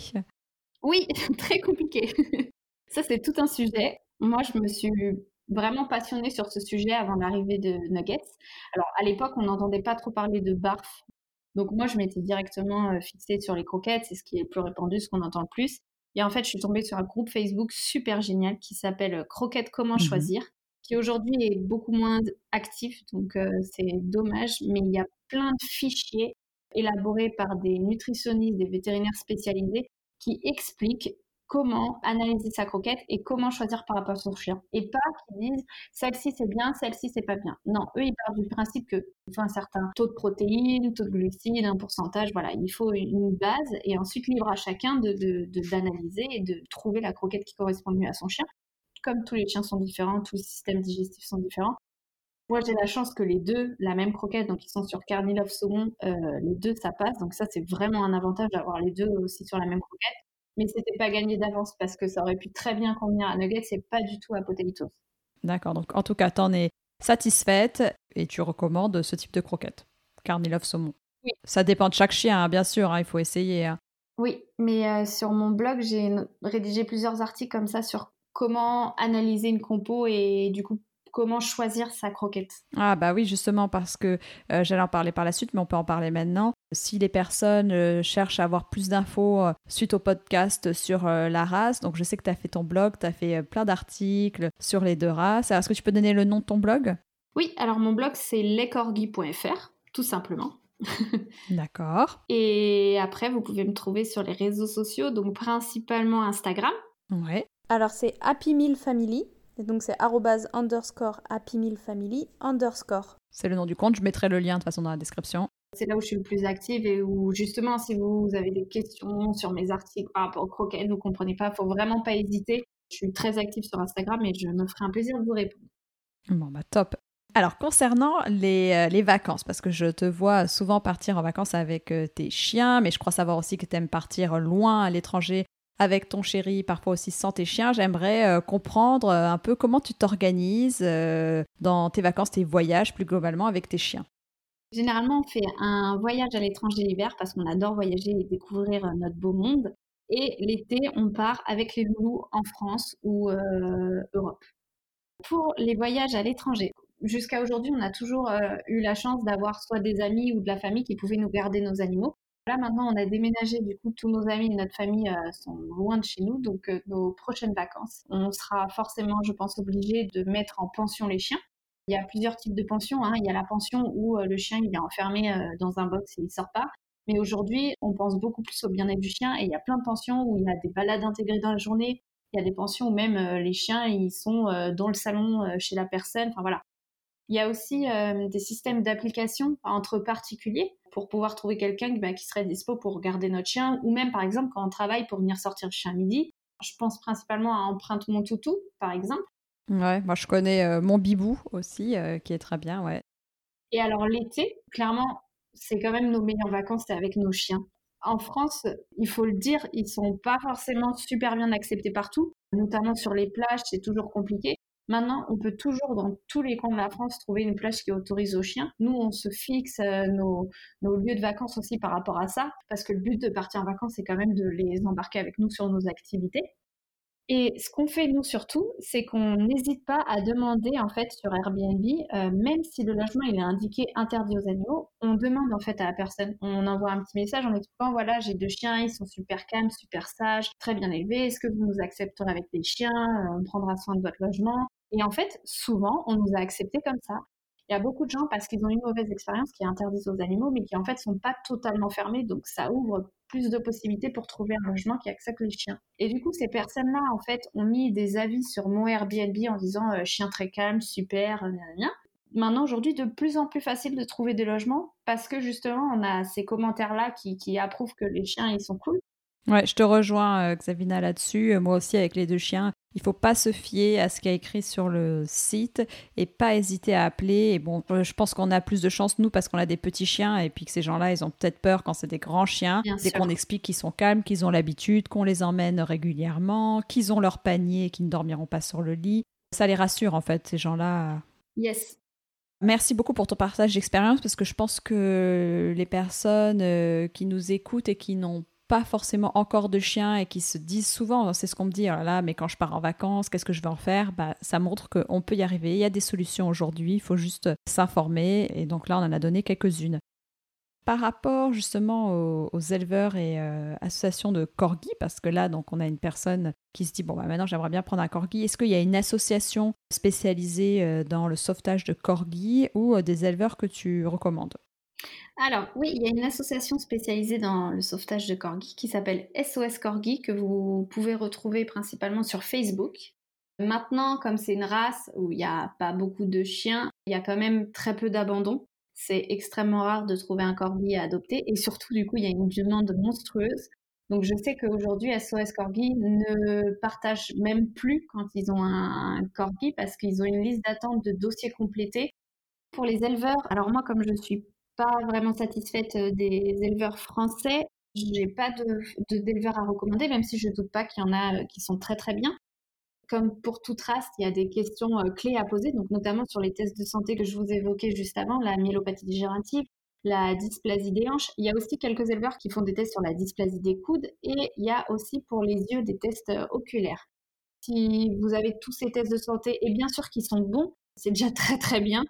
Oui, très compliqué. Ça, c'est tout un sujet. Moi, je me suis vraiment passionnée sur ce sujet avant l'arrivée de Nuggets. Alors, à l'époque, on n'entendait pas trop parler de barf. Donc, moi, je m'étais directement euh, fixée sur les croquettes. C'est ce qui est le plus répandu, ce qu'on entend le plus. Et en fait, je suis tombée sur un groupe Facebook super génial qui s'appelle Croquettes Comment mmh Choisir, qui aujourd'hui est beaucoup moins actif. Donc, euh, c'est dommage. Mais il y a plein de fichiers élaborés par des nutritionnistes, des vétérinaires spécialisés qui expliquent comment analyser sa croquette et comment choisir par rapport à son chien. Et pas qu'ils disent celle-ci c'est bien, celle-ci c'est pas bien. Non, eux ils partent du principe qu'il faut un certain taux de protéines, taux de glucides, un pourcentage, voilà, il faut une base et ensuite libre à chacun de, d'analyser et de trouver la croquette qui correspond mieux à son chien. Comme tous les chiens sont différents, tous les systèmes digestifs sont différents. Moi, j'ai la chance que les deux, la même croquette, donc ils sont sur Carnilov Saumon, euh, les deux, ça passe. Donc ça, c'est vraiment un avantage d'avoir les deux aussi sur la même croquette mais c'était pas gagné d'avance parce que ça aurait pu très bien convenir à Nuggets c'est pas du tout à Potatoes. D'accord, donc en tout cas, tu en es satisfaite et tu recommandes ce type de croquette, Carnilov saumon. Oui. Ça dépend de chaque chien, hein, bien sûr, hein, il faut essayer. Hein. Oui, mais euh, sur mon blog, j'ai rédigé plusieurs articles comme ça sur comment analyser une compo et du coup comment choisir sa croquette. Ah bah oui, justement, parce que euh, j'allais en parler par la suite, mais on peut en parler maintenant. Si les personnes euh, cherchent à avoir plus d'infos euh, suite au podcast sur la race, donc je sais que tu as fait ton blog, tu as fait plein d'articles sur les deux races. Est-ce que tu peux donner le nom de ton blog? Oui, alors mon blog c'est lescorgis.fr, tout simplement. D'accord. Et après, vous pouvez me trouver sur les réseaux sociaux, donc principalement Instagram. Ouais. Alors c'est Happy Meal Family. Et donc c'est underscore Happy Meal Family underscore. C'est le nom du compte, je mettrai le lien de toute façon dans la description. C'est là où je suis le plus active et où justement si vous avez des questions sur mes articles par rapport aux croquettes, vous comprenez pas, faut vraiment pas hésiter. Je suis très active sur Instagram et je me ferai un plaisir de vous répondre. Bon bah top. Alors concernant les, euh, les, vacances, parce que je te vois souvent partir en vacances avec euh, tes chiens, mais je crois savoir aussi que tu aimes partir loin à l'étranger avec ton chéri, parfois aussi sans tes chiens. J'aimerais euh, comprendre euh, un peu comment tu t'organises euh, dans tes vacances, tes voyages plus globalement avec tes chiens. Généralement, on fait un voyage à l'étranger l'hiver parce qu'on adore voyager et découvrir notre beau monde. Et l'été, on part avec les loulous en France ou Europe. Pour les voyages à l'étranger, jusqu'à aujourd'hui, on a toujours eu la chance d'avoir soit des amis ou de la famille qui pouvaient nous garder nos animaux. Là, maintenant, on a déménagé, du coup, tous nos amis et notre famille euh, sont loin de chez nous, donc euh, nos prochaines vacances, on sera forcément, je pense, obligé de mettre en pension les chiens. Il y a plusieurs types de pensions. Hein. Il y a la pension où euh, le chien il est enfermé dans un box et il sort pas. Mais aujourd'hui, on pense beaucoup plus au bien-être du chien et il y a plein de pensions où il y a des balades intégrées dans la journée. Il y a des pensions où même les chiens ils sont dans le salon chez la personne. Enfin voilà. Il y a aussi des systèmes d'application entre particuliers pour pouvoir trouver quelqu'un bah, qui serait dispo pour garder notre chien, ou même par exemple quand on travaille pour venir sortir le chien midi. Je pense principalement à Empreinte Mon Toutou, par exemple. Ouais, moi je connais euh, Mon Bibou aussi, euh, qui est très bien, ouais. Et alors l'été, clairement, c'est quand même nos meilleures vacances, c'est avec nos chiens. En France, il faut le dire, ils sont pas forcément super bien acceptés partout, notamment sur les plages, c'est toujours compliqué. Maintenant, on peut toujours, dans tous les coins de la France, trouver une plage qui autorise aux chiens. Nous, on se fixe euh, nos, lieux de vacances aussi par rapport à ça, parce que le but de partir en vacances, c'est quand même de les embarquer avec nous sur nos activités. Et ce qu'on fait nous surtout, c'est qu'on n'hésite pas à demander en fait sur Airbnb, euh, même si le logement il est indiqué interdit aux animaux, on demande en fait à la personne, on envoie un petit message en expliquant voilà j'ai deux chiens, ils sont super calmes, super sages, très bien élevés, est-ce que vous nous accepterez avec les chiens, on prendra soin de votre logement. Et en fait, souvent, on nous a acceptés comme ça. Il y a beaucoup de gens, parce qu'ils ont une mauvaise expérience, qui interdisent aux animaux, mais qui en fait sont pas totalement fermés. Donc ça ouvre plus de possibilités pour trouver un logement qui accepte les chiens. Et du coup, ces personnes-là, en fait, ont mis des avis sur mon Airbnb en disant euh, chien très calme, super, rien. Maintenant, aujourd'hui, de plus en plus facile de trouver des logements parce que justement, on a ces commentaires-là qui, qui approuvent que les chiens, ils sont cool. Ouais, je te rejoins, euh, Xavina, là-dessus. Euh, moi aussi, avec les deux chiens, il faut pas se fier à ce qui est écrit sur le site et pas hésiter à appeler. Et bon, euh, je pense qu'on a plus de chance, nous, parce qu'on a des petits chiens et puis que ces gens-là, ils ont peut-être peur quand c'est des grands chiens. Dès qu'on explique qu'ils sont calmes, qu'ils ont l'habitude, qu'on les emmène régulièrement, qu'ils ont leur panier et qu'ils ne dormiront pas sur le lit. Ça les rassure, en fait, ces gens-là. Yes. Merci beaucoup pour ton partage d'expérience parce que je pense que les personnes qui nous écoutent et qui n'ont pas forcément encore de chiens et qui se disent souvent, c'est ce qu'on me dit, oh là, mais quand je pars en vacances, qu'est-ce que je vais en faire? Bah, Ça montre qu'on peut y arriver. Il y a des solutions aujourd'hui, il faut juste s'informer. Et donc là, on en a donné quelques-unes. Par rapport justement aux, éleveurs et euh, associations de corgis, parce que là, donc, on a une personne qui se dit, bon, bah, maintenant, j'aimerais bien prendre un corgi. Est-ce qu'il y a une association spécialisée euh, dans le sauvetage de corgis ou euh, des éleveurs que tu recommandes? Alors oui, il y a une association spécialisée dans le sauvetage de corgis qui s'appelle SOS Corgi que vous pouvez retrouver principalement sur Facebook. Maintenant, comme c'est une race où il n'y a pas beaucoup de chiens, il y a quand même très peu d'abandon. C'est extrêmement rare de trouver un corgi à adopter et surtout, du coup, il y a une demande monstrueuse. Donc, je sais qu'aujourd'hui, SOS Corgi ne partage même plus quand ils ont un corgi parce qu'ils ont une liste d'attente de dossiers complétés. Pour les éleveurs, alors moi, comme je suis pas vraiment satisfaite des éleveurs français, je n'ai pas d'éleveurs à recommander, même si je ne doute pas qu'il y en a qui sont très très bien comme pour toute race, il y a des questions clés à poser, donc notamment sur les tests de santé que je vous évoquais juste avant, la myélopathie digérative, la dysplasie des hanches. Il y a aussi quelques éleveurs qui font des tests sur la dysplasie des coudes et il y a aussi pour les yeux des tests oculaires. Si vous avez tous ces tests de santé, et bien sûr qu'ils sont bons, c'est déjà très très bien.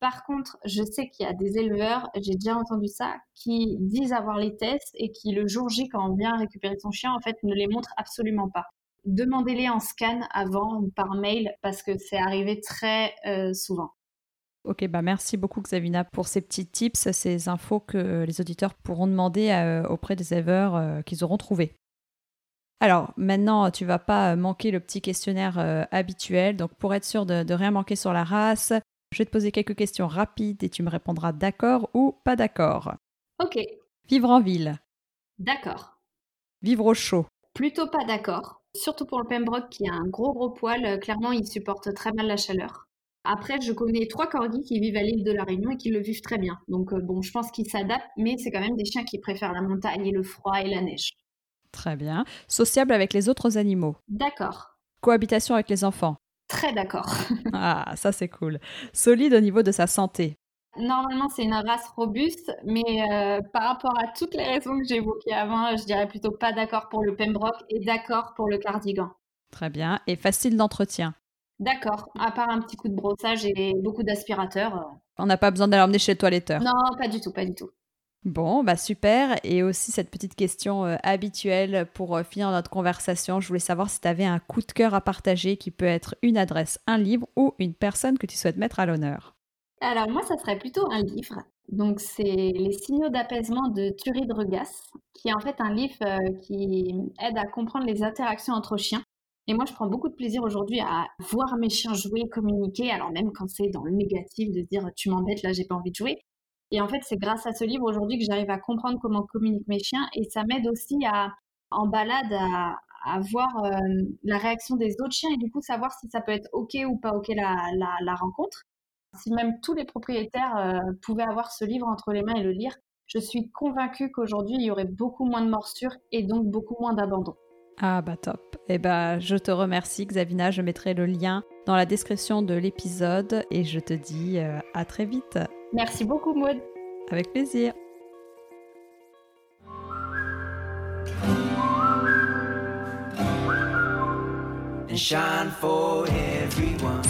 Par contre, je sais qu'il y a des éleveurs, j'ai déjà entendu ça, qui disent avoir les tests et qui le jour J, quand on vient récupérer son chien, en fait, ne les montrent absolument pas demandez-les en scan avant par mail parce que c'est arrivé très euh, souvent. Ok, bah merci beaucoup Xavina pour ces petits tips, ces infos que les auditeurs pourront demander euh, auprès des éleveurs euh, qu'ils auront trouvés. Alors maintenant, tu vas pas manquer le petit questionnaire habituel. Donc pour être sûr de, de rien manquer sur la race, je vais te poser quelques questions rapides et tu me répondras d'accord ou pas d'accord. Ok. Vivre en ville. D'accord. Vivre au chaud. Plutôt pas d'accord. Surtout pour le Pembroke qui a un gros gros poil, euh, clairement il supporte très mal la chaleur. Après, je connais trois corgis qui vivent à l'île de la Réunion et qui le vivent très bien. Donc euh, bon, je pense qu'ils s'adaptent, mais c'est quand même des chiens qui préfèrent la montagne et le froid et la neige. Très bien. Sociable avec les autres animaux. D'accord. Cohabitation avec les enfants. Très d'accord. ah, ça c'est cool. Solide au niveau de sa santé. Normalement, c'est une race robuste, mais euh, par rapport à toutes les raisons que j'ai évoquées avant, je dirais plutôt pas d'accord pour le Pembroke et d'accord pour le cardigan. Très bien. Et facile d'entretien. D'accord. À part un petit coup de brossage et beaucoup d'aspirateur. Euh. On n'a pas besoin d'aller emmener chez le toiletteur. Non, pas du tout, pas du tout. Bon, bah super. Et aussi cette petite question euh, habituelle pour finir notre conversation. Je voulais savoir si tu avais un coup de cœur à partager qui peut être une adresse, un livre ou une personne que tu souhaites mettre à l'honneur. Alors moi, ça serait plutôt un livre. Donc c'est Les signaux d'apaisement de Thury Regas, qui est en fait un livre euh, qui aide à comprendre les interactions entre chiens. Et moi, je prends beaucoup de plaisir aujourd'hui à voir mes chiens jouer, communiquer, alors même quand c'est dans le négatif, de dire tu m'embêtes, là j'ai pas envie de jouer. Et en fait, c'est grâce à ce livre aujourd'hui que j'arrive à comprendre comment communiquent mes chiens et ça m'aide aussi à, en balade, à, voir euh, la réaction des autres chiens et du coup savoir si ça peut être ok ou pas ok la rencontre. Si même tous les propriétaires euh, pouvaient avoir ce livre entre les mains et le lire, je suis convaincue qu'aujourd'hui, il y aurait beaucoup moins de morsures et donc beaucoup moins d'abandon. Ah bah top. Eh bah je te remercie Xavina, je mettrai le lien dans la description de l'épisode et je te dis euh, à très vite. Merci beaucoup Maud. Avec plaisir.